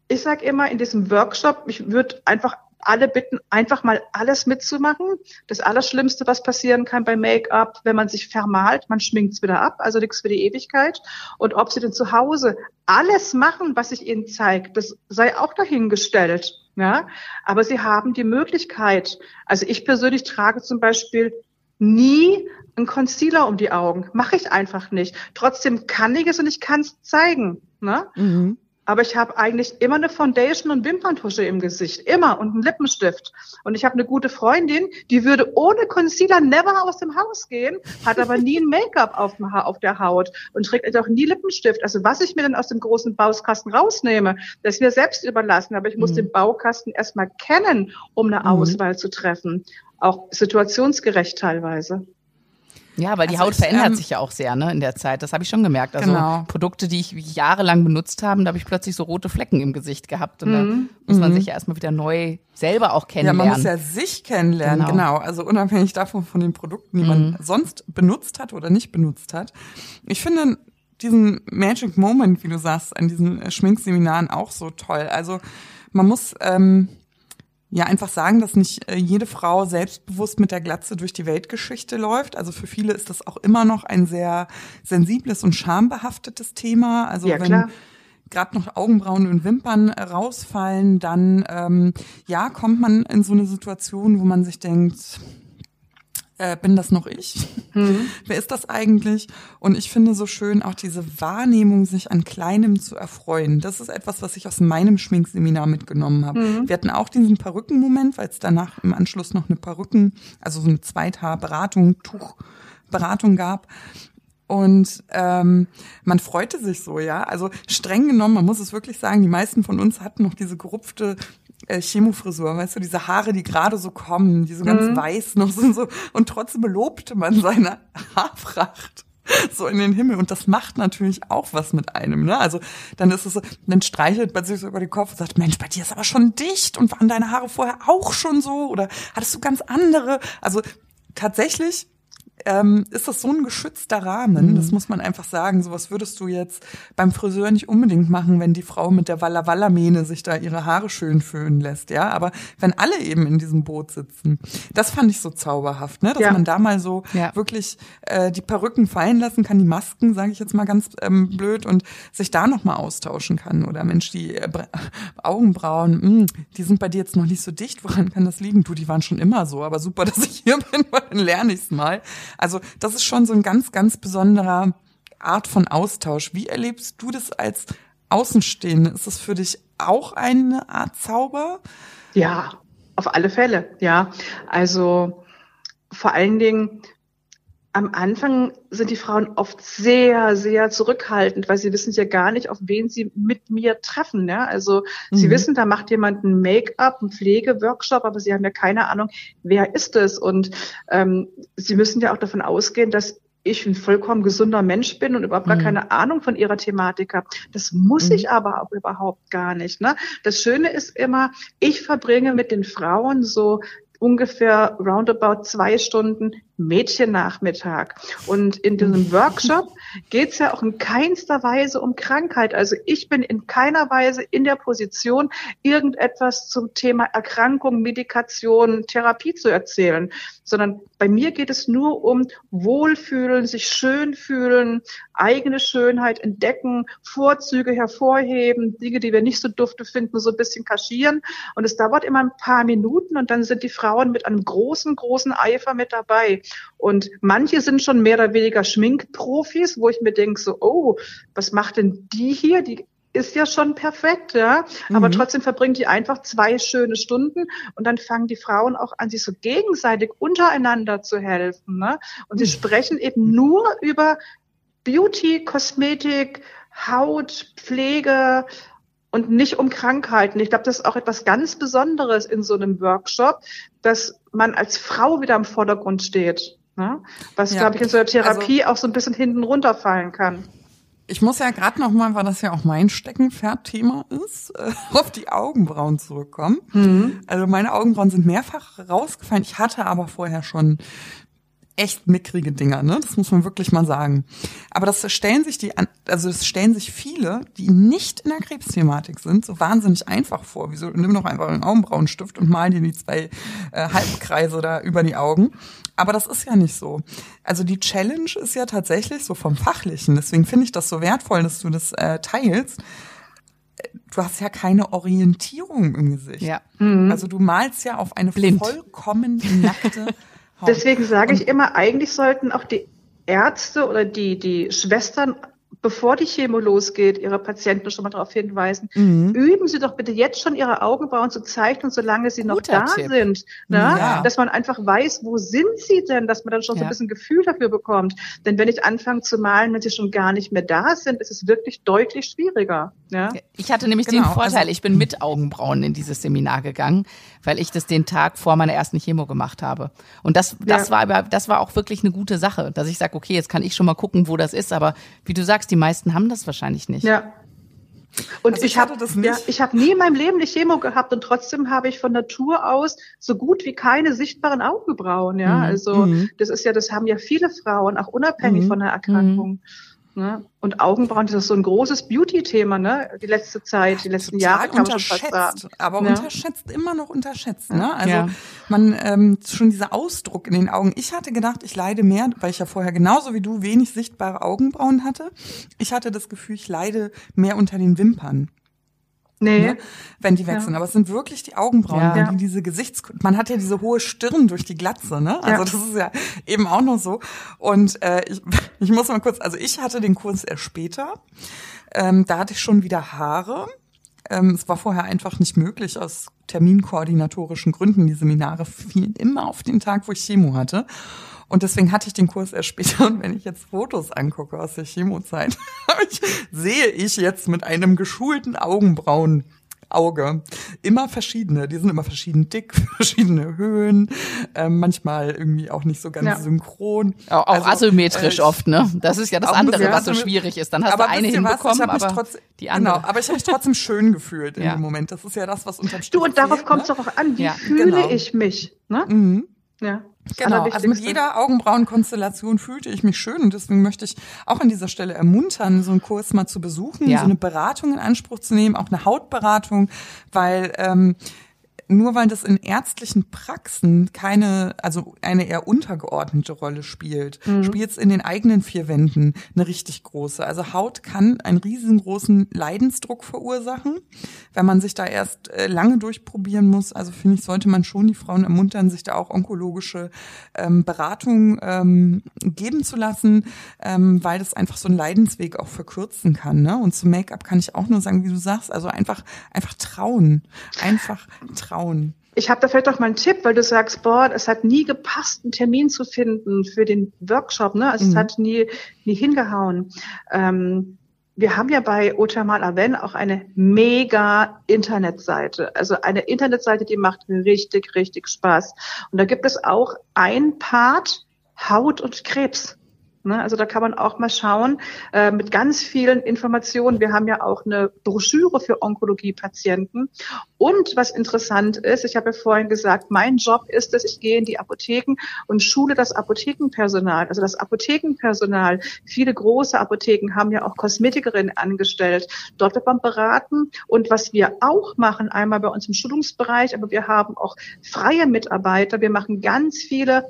ich sage immer in diesem Workshop, ich würde einfach alle bitten, einfach mal alles mitzumachen. Das Allerschlimmste, was passieren kann bei Make-up, wenn man sich vermalt, man schminkt es wieder ab, also nichts für die Ewigkeit. Und ob sie denn zu Hause alles machen, was ich ihnen zeige, das sei auch dahingestellt. Ja, aber sie haben die Möglichkeit. Also ich persönlich trage zum Beispiel nie einen Concealer um die Augen. Mache ich einfach nicht. Trotzdem kann ich es und ich kann es zeigen. Ne? Mhm aber ich habe eigentlich immer eine Foundation und Wimperntusche im Gesicht, immer und einen Lippenstift. Und ich habe eine gute Freundin, die würde ohne Concealer never aus dem Haus gehen, hat aber nie ein Make-up auf, auf, der Haut und trägt auch nie Lippenstift. Also was ich mir dann aus dem großen Baukasten rausnehme, das ist mir selbst überlassen, aber ich muss mhm. den Baukasten erstmal kennen, um eine mhm. Auswahl zu treffen. Auch situationsgerecht teilweise. Ja, weil die also Haut verändert ähm, sich ja auch sehr, ne, in der Zeit. Das habe ich schon gemerkt. Also genau. Produkte, die ich jahrelang benutzt habe, da habe ich plötzlich so rote Flecken im Gesicht gehabt. Und mhm. da muss man mhm. sich ja erstmal wieder neu selber auch kennenlernen. Ja, man muss ja sich kennenlernen, genau. genau. Also unabhängig davon von den Produkten, die mhm. man sonst benutzt hat oder nicht benutzt hat. Ich finde diesen Magic Moment, wie du sagst, an diesen Schminkseminaren auch so toll. Also man muss ähm, ja einfach sagen, dass nicht äh, jede Frau selbstbewusst mit der Glatze durch die Weltgeschichte läuft. Also für viele ist das auch immer noch ein sehr sensibles und schambehaftetes Thema. Also ja, wenn gerade noch Augenbrauen und Wimpern rausfallen, dann ähm, ja kommt man in so eine Situation, wo man sich denkt, äh, bin das noch ich? Mhm. Wer ist das eigentlich? Und ich finde so schön auch diese Wahrnehmung, sich an Kleinem zu erfreuen. Das ist etwas, was ich aus meinem Schminkseminar mitgenommen habe. Mhm. Wir hatten auch diesen Perückenmoment, weil es danach im Anschluss noch eine Perücken, also so eine Zweithaarberatung, Tuchberatung gab. Und ähm, man freute sich so, ja. Also streng genommen, man muss es wirklich sagen, die meisten von uns hatten noch diese gerupfte äh, Chemofrisur, weißt du, diese Haare, die gerade so kommen, die so ganz mhm. weiß noch sind so und trotzdem belobte man seine Haarpracht so in den Himmel und das macht natürlich auch was mit einem, ne? Also dann ist es so, dann streichelt man sich so über den Kopf und sagt, Mensch, bei dir ist aber schon dicht und waren deine Haare vorher auch schon so oder hattest du ganz andere? Also tatsächlich ähm, ist das so ein geschützter Rahmen. Mhm. Das muss man einfach sagen. Sowas würdest du jetzt beim Friseur nicht unbedingt machen, wenn die Frau mit der Walla Walla Mähne sich da ihre Haare schön föhnen lässt, ja. Aber wenn alle eben in diesem Boot sitzen, das fand ich so zauberhaft, ne? Dass ja. man da mal so ja. wirklich äh, die Perücken fallen lassen kann, die Masken, sage ich jetzt mal ganz ähm, blöd, und sich da noch mal austauschen kann. Oder Mensch, die äh, Augenbrauen, mh, hm, die sind bei dir jetzt noch nicht so dicht. Woran kann das liegen? Du, die waren schon immer so. Aber super, dass ich hier bin, weil dann lerne ich's mal. Also das ist schon so ein ganz, ganz besonderer Art von Austausch. Wie erlebst du das als Außenstehende? Ist das für dich auch eine Art Zauber? Ja, auf alle Fälle, ja. Also vor allen Dingen, am Anfang sind die Frauen oft sehr, sehr zurückhaltend, weil sie wissen ja gar nicht, auf wen sie mit mir treffen. Ja? Also mhm. sie wissen, da macht jemand ein Make-up, einen Pflegeworkshop, aber sie haben ja keine Ahnung, wer ist es. Und ähm, sie müssen ja auch davon ausgehen, dass ich ein vollkommen gesunder Mensch bin und überhaupt gar mhm. keine Ahnung von ihrer Thematik habe. Das muss mhm. ich aber auch überhaupt gar nicht. Ne? Das Schöne ist immer, ich verbringe mit den Frauen so ungefähr roundabout zwei Stunden Mädchennachmittag. Und in diesem Workshop geht es ja auch in keinster Weise um Krankheit. Also ich bin in keiner Weise in der Position, irgendetwas zum Thema Erkrankung, Medikation, Therapie zu erzählen, sondern bei mir geht es nur um Wohlfühlen, sich schön fühlen, eigene Schönheit entdecken, Vorzüge hervorheben, Dinge, die wir nicht so dufte finden, so ein bisschen kaschieren. Und es dauert immer ein paar Minuten und dann sind die Frauen mit einem großen, großen Eifer mit dabei. Und manche sind schon mehr oder weniger Schminkprofis, wo ich mir denke, so, oh, was macht denn die hier? Die ist ja schon perfekt, ja. Aber mhm. trotzdem verbringt die einfach zwei schöne Stunden und dann fangen die Frauen auch an, sich so gegenseitig untereinander zu helfen. Ne? Und sie mhm. sprechen eben nur über Beauty, Kosmetik, Haut, Pflege und nicht um Krankheiten. Ich glaube, das ist auch etwas ganz Besonderes in so einem Workshop, dass man als Frau wieder im Vordergrund steht. Ne? Was, ja. glaube ich, in so einer Therapie also, auch so ein bisschen hinten runterfallen kann. Ich muss ja gerade noch mal, weil das ja auch mein Steckenpferd-Thema ist, äh, auf die Augenbrauen zurückkommen. Mhm. Also meine Augenbrauen sind mehrfach rausgefallen. Ich hatte aber vorher schon echt mickrige Dinger, ne? Das muss man wirklich mal sagen. Aber das stellen sich die, also das stellen sich viele, die nicht in der Krebsthematik sind, so wahnsinnig einfach vor. Wieso nimm doch einfach einen Augenbrauenstift und mal dir die zwei äh, Halbkreise da über die Augen. Aber das ist ja nicht so. Also die Challenge ist ja tatsächlich so vom Fachlichen. Deswegen finde ich das so wertvoll, dass du das äh, teilst du hast ja keine Orientierung im Gesicht. Ja. Mhm. Also du malst ja auf eine Blind. vollkommen nackte Deswegen sage ich immer, eigentlich sollten auch die Ärzte oder die, die Schwestern bevor die Chemo losgeht, Ihre Patienten schon mal darauf hinweisen, mhm. üben Sie doch bitte jetzt schon Ihre Augenbrauen zu zeichnen, solange sie noch Guter da Tipp. sind. Ne? Ja. Dass man einfach weiß, wo sind sie denn, dass man dann schon ja. so ein bisschen Gefühl dafür bekommt. Denn wenn ich anfange zu malen, wenn sie schon gar nicht mehr da sind, ist es wirklich deutlich schwieriger. Ja? Ich hatte nämlich genau. den Vorteil, also, ich bin mit Augenbrauen in dieses Seminar gegangen, weil ich das den Tag vor meiner ersten Chemo gemacht habe. Und das, das ja. war aber, das war auch wirklich eine gute Sache, dass ich sage, okay, jetzt kann ich schon mal gucken, wo das ist. Aber wie du sagst, die meisten haben das wahrscheinlich nicht. Ja. Und also ich, ich habe ja, ich habe nie in meinem Leben eine Chemo gehabt und trotzdem habe ich von Natur aus so gut wie keine sichtbaren Augenbrauen. Ja, mhm. also mhm. das ist ja, das haben ja viele Frauen, auch unabhängig mhm. von der Erkrankung. Ne? Und Augenbrauen, das ist so ein großes Beauty-Thema, ne? Die letzte Zeit, die letzten Jahre kann man schon fast sagen. Aber ja. unterschätzt, immer noch unterschätzt, ne? Also ja. man ähm, schon dieser Ausdruck in den Augen. Ich hatte gedacht, ich leide mehr, weil ich ja vorher genauso wie du wenig sichtbare Augenbrauen hatte. Ich hatte das Gefühl, ich leide mehr unter den Wimpern. Nee. Ne? Wenn die wechseln. Ja. Aber es sind wirklich die Augenbrauen, ja. die diese Gesichts, man hat ja diese hohe Stirn durch die Glatze, ne? Also ja. das ist ja eben auch noch so. Und äh, ich, ich muss mal kurz, also ich hatte den Kurs erst später. Ähm, da hatte ich schon wieder Haare. Ähm, es war vorher einfach nicht möglich aus terminkoordinatorischen Gründen. Die Seminare fielen immer auf den Tag, wo ich Chemo hatte. Und deswegen hatte ich den Kurs erst später. Und wenn ich jetzt Fotos angucke aus der Chemozeit, sehe ich jetzt mit einem geschulten Augenbrauen Auge. Immer verschiedene. Die sind immer verschieden dick, verschiedene Höhen, äh, manchmal irgendwie auch nicht so ganz ja. synchron. Auch, auch also, asymmetrisch äh, oft, ne? Das ist ja das andere, was so schwierig ist. Dann hast du eine hinbekommen, was, aber trotz, die andere. Genau, aber ich habe mich trotzdem schön gefühlt in ja. dem Moment. Das ist ja das, was unterm Strich Du, und darauf kommt es ne? doch auch an. Wie ja. fühle genau. ich mich? Ne? Mhm. Ja. Genau, also mit jeder Augenbrauenkonstellation fühlte ich mich schön und deswegen möchte ich auch an dieser Stelle ermuntern, so einen Kurs mal zu besuchen, ja. so eine Beratung in Anspruch zu nehmen, auch eine Hautberatung, weil ähm, nur weil das in ärztlichen Praxen keine, also eine eher untergeordnete Rolle spielt, mhm. spielt es in den eigenen vier Wänden eine richtig große. Also Haut kann einen riesengroßen Leidensdruck verursachen, wenn man sich da erst äh, lange durchprobieren muss. Also finde ich, sollte man schon die Frauen ermuntern, sich da auch onkologische ähm, Beratung ähm, geben zu lassen, ähm, weil das einfach so einen Leidensweg auch verkürzen kann. Ne? Und zum Make-up kann ich auch nur sagen, wie du sagst, also einfach, einfach trauen. Einfach trauen. Frauen. ich habe da vielleicht auch mal einen Tipp, weil du sagst, boah, es hat nie gepasst, einen Termin zu finden für den Workshop, ne? Also mhm. Es hat nie, nie hingehauen. Ähm, wir haben ja bei Otamal Aven auch eine mega Internetseite. Also eine Internetseite, die macht richtig, richtig Spaß. Und da gibt es auch ein Part Haut und Krebs. Ne? Also da kann man auch mal schauen äh, mit ganz vielen Informationen. Wir haben ja auch eine Broschüre für Onkologie-Patienten. Und was interessant ist, ich habe ja vorhin gesagt, mein Job ist es, ich gehe in die Apotheken und schule das Apothekenpersonal. Also das Apothekenpersonal, viele große Apotheken haben ja auch Kosmetikerinnen angestellt. Dort wird man beraten. Und was wir auch machen, einmal bei uns im Schulungsbereich, aber wir haben auch freie Mitarbeiter. Wir machen ganz viele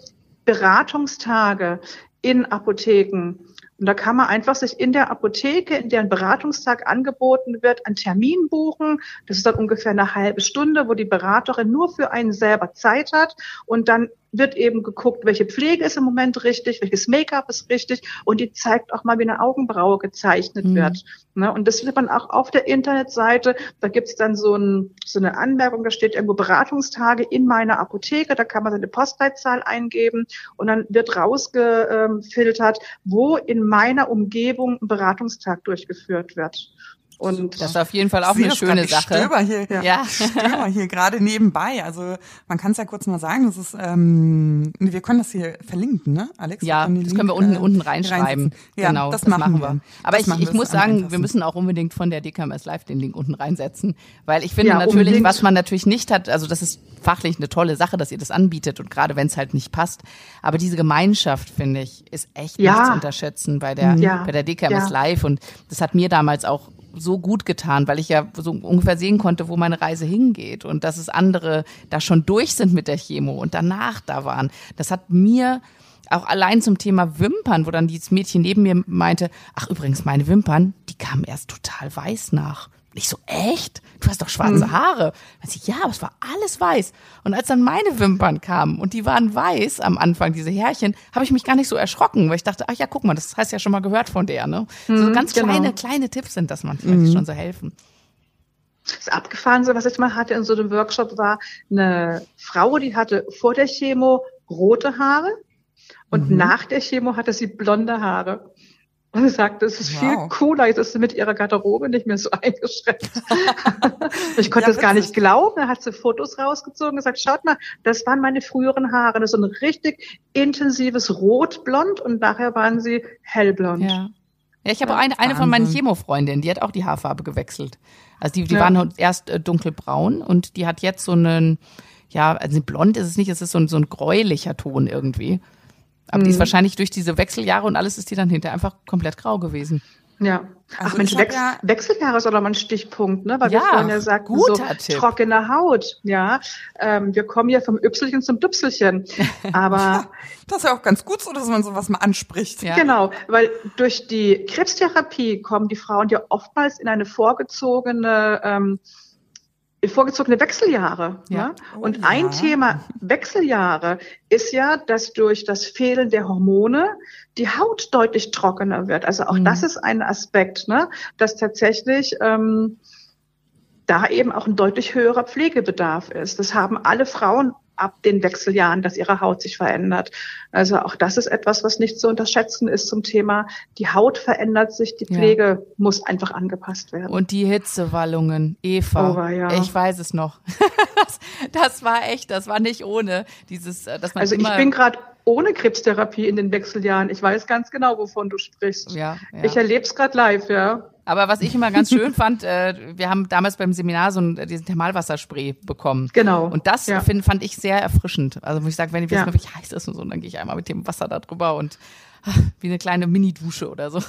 Beratungstage in Apotheken. Und da kann man einfach sich in der Apotheke, in der ein Beratungstag angeboten wird, einen Termin buchen. Das ist dann ungefähr eine halbe Stunde, wo die Beraterin nur für einen selber Zeit hat. Und dann wird eben geguckt, welche Pflege ist im Moment richtig, welches Make-up ist richtig und die zeigt auch mal, wie eine Augenbraue gezeichnet mhm. wird. Ne? Und das findet man auch auf der Internetseite. Da gibt's dann so, ein, so eine Anmerkung, da steht irgendwo Beratungstage in meiner Apotheke, da kann man seine Postleitzahl eingeben und dann wird rausgefiltert, wo in meiner Umgebung ein Beratungstag durchgeführt wird. Und das ist auf jeden Fall auch eine schöne grad, Sache. Ich stöber hier, ja. ja. Stöber hier gerade nebenbei. Also man kann es ja kurz mal sagen. Das ist, ähm, wir können das hier verlinken, ne, Alex? Ja, das Link, können wir unten äh, unten reinschreiben. Ja, genau, das, das machen wir. Aber das ich, ich muss sagen, wir müssen auch unbedingt von der DKMS Live den Link unten reinsetzen, weil ich finde ja, natürlich, unbedingt. was man natürlich nicht hat. Also das ist fachlich eine tolle Sache, dass ihr das anbietet und gerade wenn es halt nicht passt. Aber diese Gemeinschaft finde ich ist echt ja. nicht zu unterschätzen bei der ja. bei der DKMS Live und das hat mir damals auch so gut getan, weil ich ja so ungefähr sehen konnte, wo meine Reise hingeht und dass es andere da schon durch sind mit der Chemo und danach da waren. Das hat mir auch allein zum Thema Wimpern, wo dann dieses Mädchen neben mir meinte, ach übrigens, meine Wimpern, die kamen erst total weiß nach. Ich so, echt? Du hast doch schwarze mhm. Haare. Ich, ja, aber es war alles weiß. Und als dann meine Wimpern kamen und die waren weiß am Anfang, diese Härchen, habe ich mich gar nicht so erschrocken, weil ich dachte, ach ja, guck mal, das hast du ja schon mal gehört von der, ne? Mhm, so ganz genau. kleine, kleine Tipps sind das manchmal, die mhm. schon so helfen. Das Abgefahrenste, was ich mal hatte in so einem Workshop, war eine Frau, die hatte vor der Chemo rote Haare und mhm. nach der Chemo hatte sie blonde Haare. Und sie sagt, das ist wow. viel cooler, jetzt ist sie mit ihrer Garderobe nicht mehr so eingeschränkt. ich konnte ja, das gar nicht glauben. Da hat sie Fotos rausgezogen und gesagt, schaut mal, das waren meine früheren Haare. Das ist so ein richtig intensives Rotblond und nachher waren sie hellblond. Ja. Ja, ich habe eine, eine von meinen Chemo-Freundinnen, die hat auch die Haarfarbe gewechselt. Also die, die ja. waren erst äh, dunkelbraun und die hat jetzt so einen, ja, also blond ist es nicht, es ist so ein, so ein gräulicher Ton irgendwie. Aber mhm. die ist mhm. wahrscheinlich durch diese Wechseljahre und alles ist die dann hinterher einfach komplett grau gewesen. Ja. Also Ach Mensch, Wechsel, ja Wechseljahre ist auch mal ein Stichpunkt, ne? Weil ja, wir vorhin ja sagten, so Tipp. trockene Haut, ja. Ähm, wir kommen ja vom Ypselchen zum Düpselchen. Aber das ist ja auch ganz gut so, dass man sowas mal anspricht. Ja. Genau, weil durch die Krebstherapie kommen die Frauen ja oftmals in eine vorgezogene ähm, vorgezogene Wechseljahre. Ja. ja? Oh, und ein ja. Thema Wechseljahre ist ja, dass durch das Fehlen der Hormone die Haut deutlich trockener wird. Also auch mhm. das ist ein Aspekt, ne? dass tatsächlich ähm, da eben auch ein deutlich höherer Pflegebedarf ist. Das haben alle Frauen ab den Wechseljahren, dass ihre Haut sich verändert. Also auch das ist etwas, was nicht zu unterschätzen ist zum Thema, die Haut verändert sich, die Pflege ja. muss einfach angepasst werden. Und die Hitzewallungen, Eva, oh, ja. ich weiß es noch. das, das, war echt, das war nicht ohne dieses, äh, dass man Also ich bin gerade ohne Krebstherapie in den Wechseljahren. Ich weiß ganz genau, wovon du sprichst. Ja, ja. Ich erlebe es gerade live, ja. Aber was ich immer ganz schön fand, äh, wir haben damals beim Seminar so einen, äh, diesen Thermalwasserspray bekommen. Genau. Und das ja. find, fand ich sehr erfrischend. Also muss ich sagen, wenn ich ja. wissen, wie heiß ist und so, dann gehe ich einmal mit dem Wasser da drüber und wie eine kleine Mini-Dusche oder so.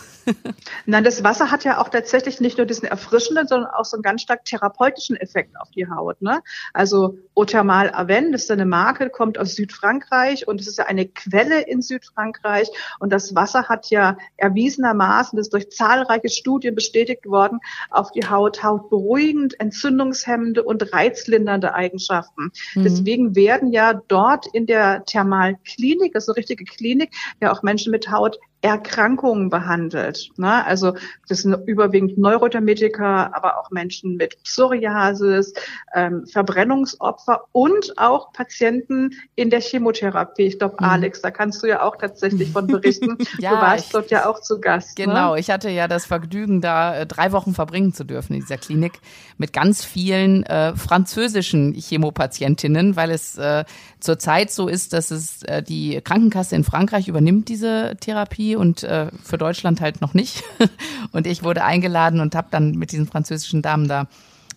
Nein, das Wasser hat ja auch tatsächlich nicht nur diesen erfrischenden, sondern auch so einen ganz stark therapeutischen Effekt auf die Haut. Ne? Also Othermal Aven, das ist eine Marke, kommt aus Südfrankreich und es ist ja eine Quelle in Südfrankreich. Und das Wasser hat ja erwiesenermaßen, das ist durch zahlreiche Studien bestätigt worden, auf die Haut hautberuhigend, entzündungshemmende und reizlindernde Eigenschaften. Mhm. Deswegen werden ja dort in der Thermalklinik, das ist eine richtige Klinik, ja auch Menschen mit mit Haut Erkrankungen behandelt. Ne? Also das sind überwiegend Neurodermitiker, aber auch Menschen mit Psoriasis, ähm, Verbrennungsopfer und auch Patienten in der Chemotherapie. Ich glaube, mhm. Alex, da kannst du ja auch tatsächlich von berichten. ja, du warst ich, dort ja auch zu Gast. Ne? Genau, ne? ich hatte ja das Vergnügen, da äh, drei Wochen verbringen zu dürfen in dieser Klinik mit ganz vielen äh, französischen Chemopatientinnen, weil es äh, zurzeit so ist, dass es äh, die Krankenkasse in Frankreich übernimmt diese Therapie und äh, für Deutschland halt noch nicht. und ich wurde eingeladen und habe dann mit diesen französischen Damen da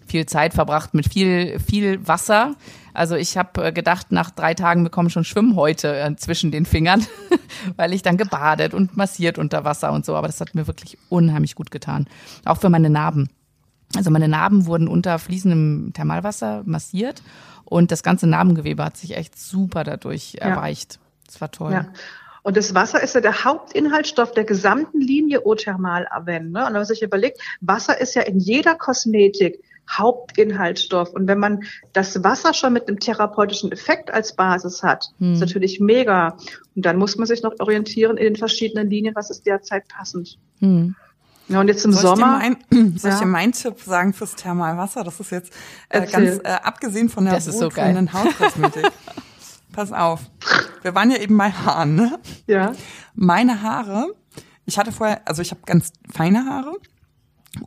viel Zeit verbracht mit viel viel Wasser. Also ich habe äh, gedacht, nach drei Tagen bekomme schon Schwimmhäute äh, zwischen den Fingern, weil ich dann gebadet und massiert unter Wasser und so. Aber das hat mir wirklich unheimlich gut getan. Auch für meine Narben. Also meine Narben wurden unter fließendem Thermalwasser massiert und das ganze Narbengewebe hat sich echt super dadurch ja. erweicht. Das war toll. Ja. Und das Wasser ist ja der Hauptinhaltsstoff der gesamten Linie Othermal Aven. Ne? Und wenn man sich überlegt, Wasser ist ja in jeder Kosmetik Hauptinhaltsstoff. Und wenn man das Wasser schon mit einem therapeutischen Effekt als Basis hat, hm. ist natürlich mega. Und dann muss man sich noch orientieren in den verschiedenen Linien, was ist derzeit passend. Hm. Ja, und jetzt im soll Sommer. Ich mein, soll ja. ich dir meinen Tipp sagen fürs Thermalwasser? Das ist jetzt äh, ganz äh, abgesehen von der wohlfühlenden so Hautkosmetik. Pass auf. Wir waren ja eben bei Haaren, ne? Ja. Meine Haare, ich hatte vorher, also ich habe ganz feine Haare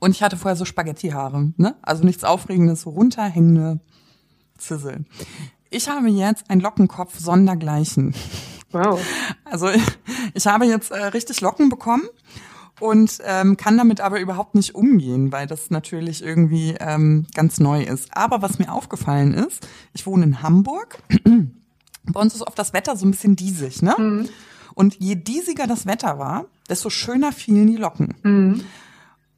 und ich hatte vorher so Spaghetti-Haare, ne? Also nichts Aufregendes, so runterhängende Zissel. Ich habe jetzt einen Lockenkopf sondergleichen. Wow. Also ich, ich habe jetzt äh, richtig Locken bekommen und ähm, kann damit aber überhaupt nicht umgehen, weil das natürlich irgendwie ähm, ganz neu ist. Aber was mir aufgefallen ist, ich wohne in Hamburg. Bei uns ist oft das Wetter so ein bisschen diesig, ne? Mhm. Und je diesiger das Wetter war, desto schöner fielen die Locken. Mhm.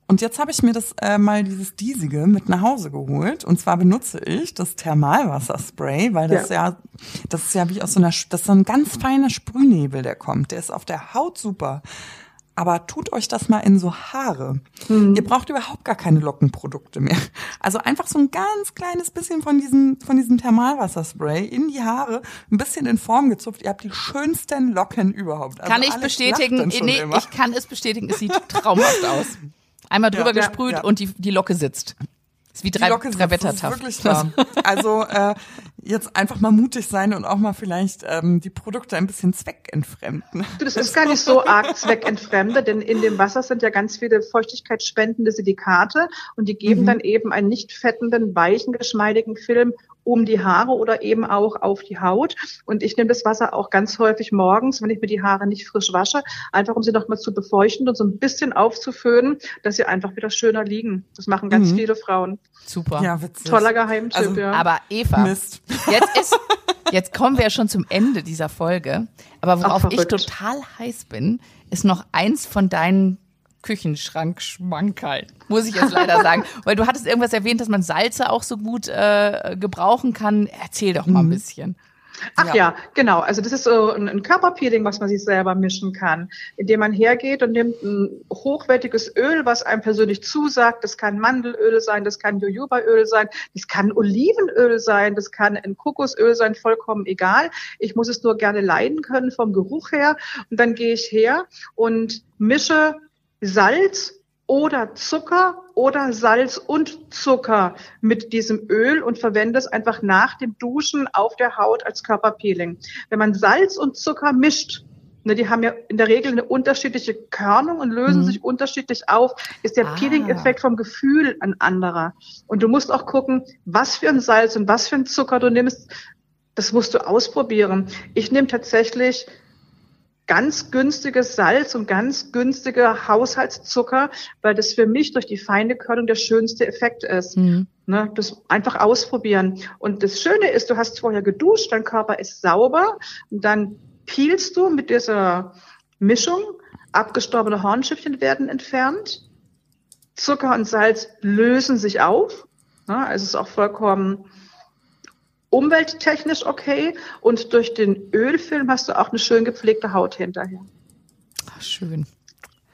Und jetzt habe ich mir das äh, mal dieses Diesige mit nach Hause geholt. Und zwar benutze ich das Thermalwasserspray, weil das ja, ja das ist ja wie aus so einer, das ist so ein ganz feiner Sprühnebel, der kommt. Der ist auf der Haut super aber tut euch das mal in so Haare. Mhm. Ihr braucht überhaupt gar keine Lockenprodukte mehr. Also einfach so ein ganz kleines bisschen von diesem, von diesem Thermalwasserspray in die Haare, ein bisschen in Form gezupft. Ihr habt die schönsten Locken überhaupt. Also kann ich bestätigen, nee, immer. ich kann es bestätigen, es sieht traumhaft aus. Einmal drüber ja, gesprüht ja, ja. und die, die Locke sitzt. Ist wie drei, drei Wettertaft. Wirklich wahr. Also äh, jetzt einfach mal mutig sein und auch mal vielleicht ähm, die Produkte ein bisschen zweckentfremden. Das ist gar nicht so arg zweckentfremdet, denn in dem Wasser sind ja ganz viele feuchtigkeitsspendende Silikate und die geben mhm. dann eben einen nicht fettenden, weichen, geschmeidigen Film um die Haare oder eben auch auf die Haut. Und ich nehme das Wasser auch ganz häufig morgens, wenn ich mir die Haare nicht frisch wasche, einfach um sie nochmal zu befeuchten und so ein bisschen aufzuföhnen, dass sie einfach wieder schöner liegen. Das machen ganz mhm. viele Frauen. Super. Ja, witzig. Toller Geheimtipp, also, ja. Aber Eva, Mist. Jetzt ist, jetzt kommen wir ja schon zum Ende dieser Folge. Aber worauf Ach, ich total heiß bin, ist noch eins von deinen Küchenschrank-Schmankerl, muss ich jetzt leider sagen. Weil du hattest irgendwas erwähnt, dass man Salze auch so gut äh, gebrauchen kann. Erzähl doch mal ein mhm. bisschen. Ach ja. ja. genau. Also das ist so ein, ein Körperpeeling, was man sich selber mischen kann, indem man hergeht und nimmt ein hochwertiges Öl, was einem persönlich zusagt. Das kann Mandelöl sein, das kann Jojobaöl sein, das kann Olivenöl sein, das kann ein Kokosöl sein, vollkommen egal. Ich muss es nur gerne leiden können vom Geruch her. Und dann gehe ich her und mische Salz oder Zucker oder Salz und Zucker mit diesem Öl und verwende es einfach nach dem Duschen auf der Haut als Körperpeeling. Wenn man Salz und Zucker mischt, ne, die haben ja in der Regel eine unterschiedliche Körnung und lösen mhm. sich unterschiedlich auf, ist der ah. Peeling-Effekt vom Gefühl ein anderer. Und du musst auch gucken, was für ein Salz und was für ein Zucker du nimmst. Das musst du ausprobieren. Ich nehme tatsächlich ganz günstiges Salz und ganz günstige Haushaltszucker, weil das für mich durch die feine Körnung der schönste Effekt ist. Mhm. Ne, das einfach ausprobieren. Und das Schöne ist, du hast vorher geduscht, dein Körper ist sauber und dann peelst du mit dieser Mischung, abgestorbene Hornschiffchen werden entfernt, Zucker und Salz lösen sich auf. Ne, also es ist auch vollkommen umwelttechnisch okay und durch den Ölfilm hast du auch eine schön gepflegte Haut hinterher. Ach, schön.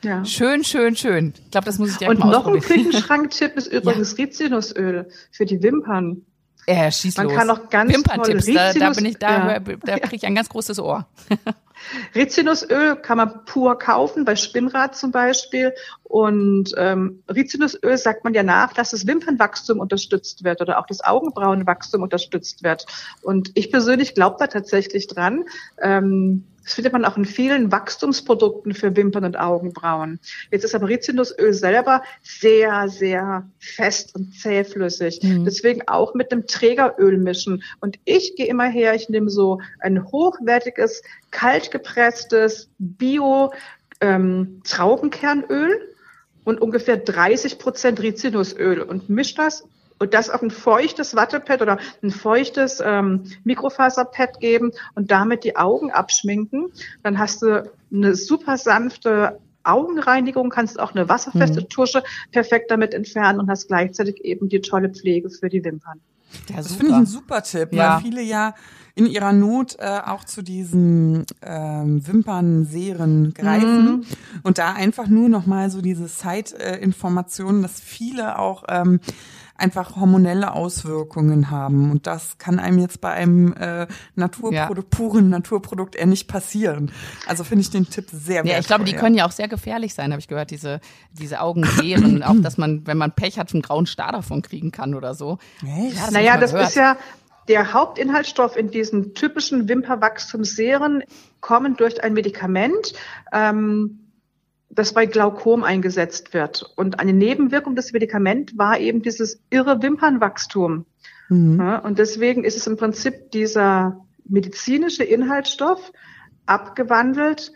Ja. Schön, schön, schön. Ich glaube, das muss ich direkt Und mal noch ein Küchenschranktipp ist übrigens ja. Rizinusöl für die Wimpern. Äh, schieß Man los. kann auch ganz Wimperntips, da, da bin ich, da, ja. da kriege ich ein ganz großes Ohr. Rizinusöl kann man pur kaufen, bei Spinnrad zum Beispiel. Und ähm, Rizinusöl sagt man ja nach, dass das Wimpernwachstum unterstützt wird oder auch das Augenbrauenwachstum unterstützt wird. Und ich persönlich glaube da tatsächlich dran. Ähm, das findet man auch in vielen Wachstumsprodukten für Wimpern und Augenbrauen. Jetzt ist aber Rizinusöl selber sehr, sehr fest und zähflüssig. Mhm. Deswegen auch mit einem Trägeröl mischen. Und ich gehe immer her, ich nehme so ein hochwertiges, kaltgepresstes Bio ähm, Traubenkernöl und ungefähr 30 Prozent Rizinusöl und mische das und das auf ein feuchtes Wattepad oder ein feuchtes ähm, Mikrofaserpad geben und damit die Augen abschminken. Dann hast du eine super sanfte Augenreinigung, kannst auch eine wasserfeste Mhm. Tusche perfekt damit entfernen und hast gleichzeitig eben die tolle Pflege für die Wimpern. Ja, Das finde ich ein super Tipp, Ja. weil viele ja in ihrer Not äh, auch zu diesen ähm, Wimpernserien greifen Mhm. und da einfach nur noch mal so diese Side-Informationen, dass viele auch ähm, einfach hormonelle Auswirkungen haben und das kann einem jetzt bei einem äh, Naturprodukt, puren Naturprodukt eher nicht passieren. Also finde ich den Tipp sehr wertvoll. Ja, ich glaube, die ja. können ja auch sehr gefährlich sein, habe ich gehört, diese, diese Augenserien. auch, dass man, wenn man Pech hat, einen grauen Star davon kriegen kann oder so. Echt? Ja, Naja, das gehört. ist ja der Hauptinhaltsstoff in diesen typischen Wimperwachstumsserien kommen durch ein Medikament, ähm, das bei Glaukom eingesetzt wird. Und eine Nebenwirkung des Medikaments war eben dieses irre Wimpernwachstum. Mhm. Ja, und deswegen ist es im Prinzip dieser medizinische Inhaltsstoff abgewandelt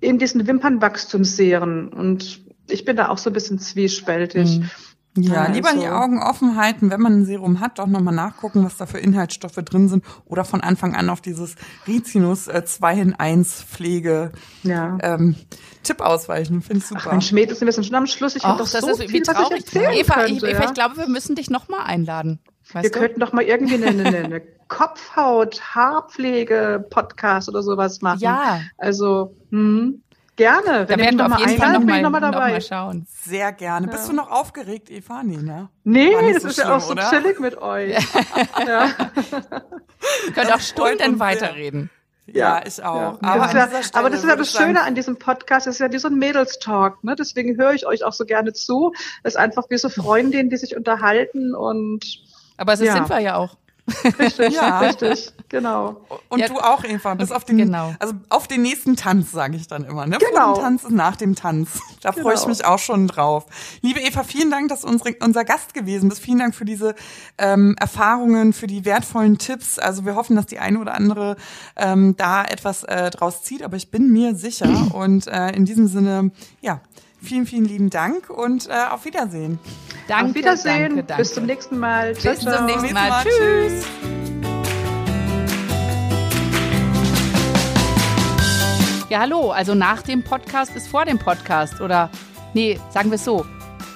in diesen Wimpernwachstumsserien. Und ich bin da auch so ein bisschen zwiespältig. Mhm. Ja, Also- lieber die Augen offen halten, wenn man ein Serum hat, doch nochmal nachgucken, was da für Inhaltsstoffe drin sind oder von Anfang an auf dieses Rizinus äh, 2 in 1 Pflege Ja. ähm, Tipp ausweichen. Finde ich super. Ach, Mensch, Mädels, wir sind schon am Schluss. Ich Ach, habe doch das so ist wie viel, traurig. ich Eva, könnte. Eva, ja? ich glaube, wir müssen dich nochmal einladen. Weißt wir du? könnten doch mal irgendwie eine, eine, eine Kopfhaut, Haarpflege, Podcast oder sowas machen. Ja. Also, hm, gerne. Da Wenn ihr werden wir noch auf jeden Fall nochmal ich noch mal noch dabei. mal schauen. Sehr gerne. Bist du noch aufgeregt, Eva? Nee, ne? Nee, das so ist ja auch schlimm, so oder? chillig mit euch. ja. Wir können auch Das Stunden weiterreden. Ja, ich auch. Ja. Aber, das ja, aber das ist ja das Schöne an diesem Podcast, das ist ja wie so ein Mädels-Talk, ne? Deswegen höre ich euch auch so gerne zu. Das ist einfach wie so Freundinnen, die sich unterhalten und Aber es Ja. sind wir ja auch. Richtig, Ja. richtig, genau. Und Ja, du auch, Eva. Bis auf den, genau. also auf den nächsten Tanz, sage ich dann immer. Ne? Genau. Vor dem Tanz ist nach dem Tanz. Da freue ich Genau. mich auch schon drauf. Liebe Eva, vielen Dank, dass du unsere, unser Gast gewesen bist. Vielen Dank für diese ähm, Erfahrungen, für die wertvollen Tipps. Also wir hoffen, dass die eine oder andere ähm, da etwas äh, draus zieht, aber ich bin mir sicher. Und äh, in diesem Sinne, ja, vielen, vielen lieben Dank und äh, auf Wiedersehen. Danke, Auf Wiedersehen. danke, danke. Bis zum nächsten Mal. Ciao, Bis zum ciao. nächsten Bis Mal. mal. Tschüss. Ja, hallo. Also nach dem Podcast ist vor dem Podcast. Oder, nee, sagen wir es so.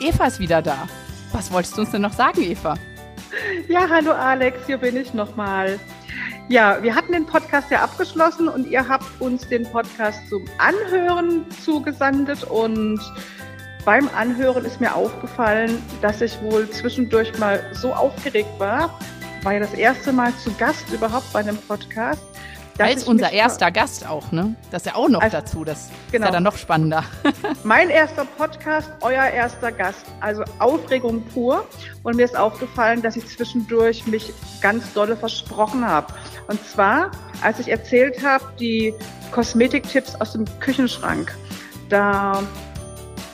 Eva ist wieder da. Was wolltest du uns denn noch sagen, Eva? Ja, hallo Alex, hier bin ich nochmal. Ja, wir hatten den Podcast ja abgeschlossen und ihr habt uns den Podcast zum Anhören zugesandet und beim Anhören ist mir aufgefallen, dass ich wohl zwischendurch mal so aufgeregt war, war ja das erste Mal zu Gast überhaupt bei einem Podcast. Als unser erster Gast auch, ne? Das ist ja auch noch Also, dazu. Das ist genau. ja dann noch spannender. Mein erster Podcast, euer erster Gast. Also Aufregung pur. Und mir ist aufgefallen, dass ich zwischendurch mich ganz dolle versprochen habe. Und zwar, als ich erzählt habe, die Kosmetiktipps aus dem Küchenschrank. Da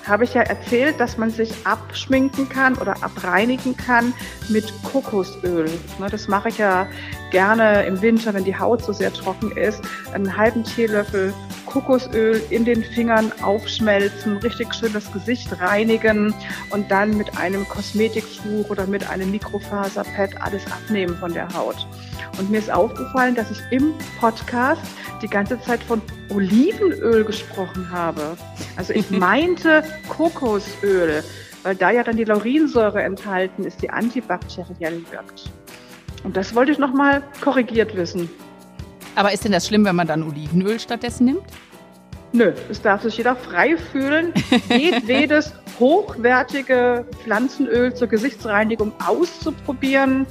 habe ich ja erzählt, dass man sich abschminken kann oder abreinigen kann mit Kokosöl. Ne, Das mache ich ja gerne im Winter, wenn die Haut so sehr trocken ist. Einen halben Teelöffel Kokosöl in den Fingern aufschmelzen, richtig schön das Gesicht reinigen und dann mit einem Kosmetiktuch oder mit einem Mikrofaserpad alles abnehmen von der Haut. Und mir ist aufgefallen, dass ich im Podcast die ganze Zeit von Olivenöl gesprochen habe. Also ich meinte Kokosöl, weil da ja dann die Laurinsäure enthalten ist, die antibakteriell wirkt. Und das wollte ich nochmal korrigiert wissen. Aber ist denn das schlimm, wenn man dann Olivenöl stattdessen nimmt? Nö, es darf sich jeder frei fühlen, jedwedes hochwertige Pflanzenöl zur Gesichtsreinigung auszuprobieren.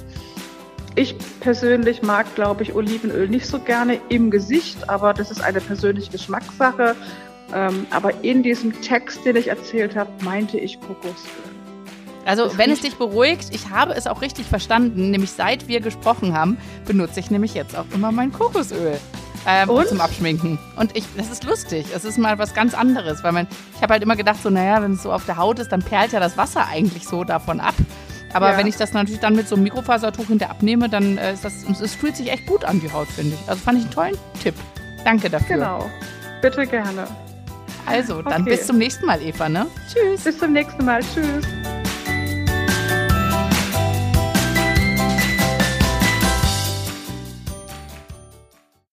Ich persönlich mag, glaube ich, Olivenöl nicht so gerne im Gesicht, aber das ist eine persönliche Geschmackssache. Ähm, aber in diesem Text, den ich erzählt habe, meinte ich Kokosöl. Also, das wenn es dich beruhigt, ich habe es auch richtig verstanden. Nämlich seit wir gesprochen haben, benutze ich nämlich jetzt auch immer mein Kokosöl. Ähm, zum Abschminken. Und ich, das ist lustig. Es ist mal was ganz anderes, weil man, ich habe halt immer gedacht, so, naja, wenn es so auf der Haut ist, dann perlt ja das Wasser eigentlich so davon ab. Aber ja. wenn ich das natürlich dann mit so einem Mikrofasertuch hinter abnehme, dann äh, ist das, es fühlt sich echt gut an, die Haut, finde ich. Also fand ich einen tollen Tipp. Danke dafür. Genau. Bitte gerne. Also, dann okay. bis zum nächsten Mal, Eva, ne? Tschüss. Bis zum nächsten Mal. Tschüss.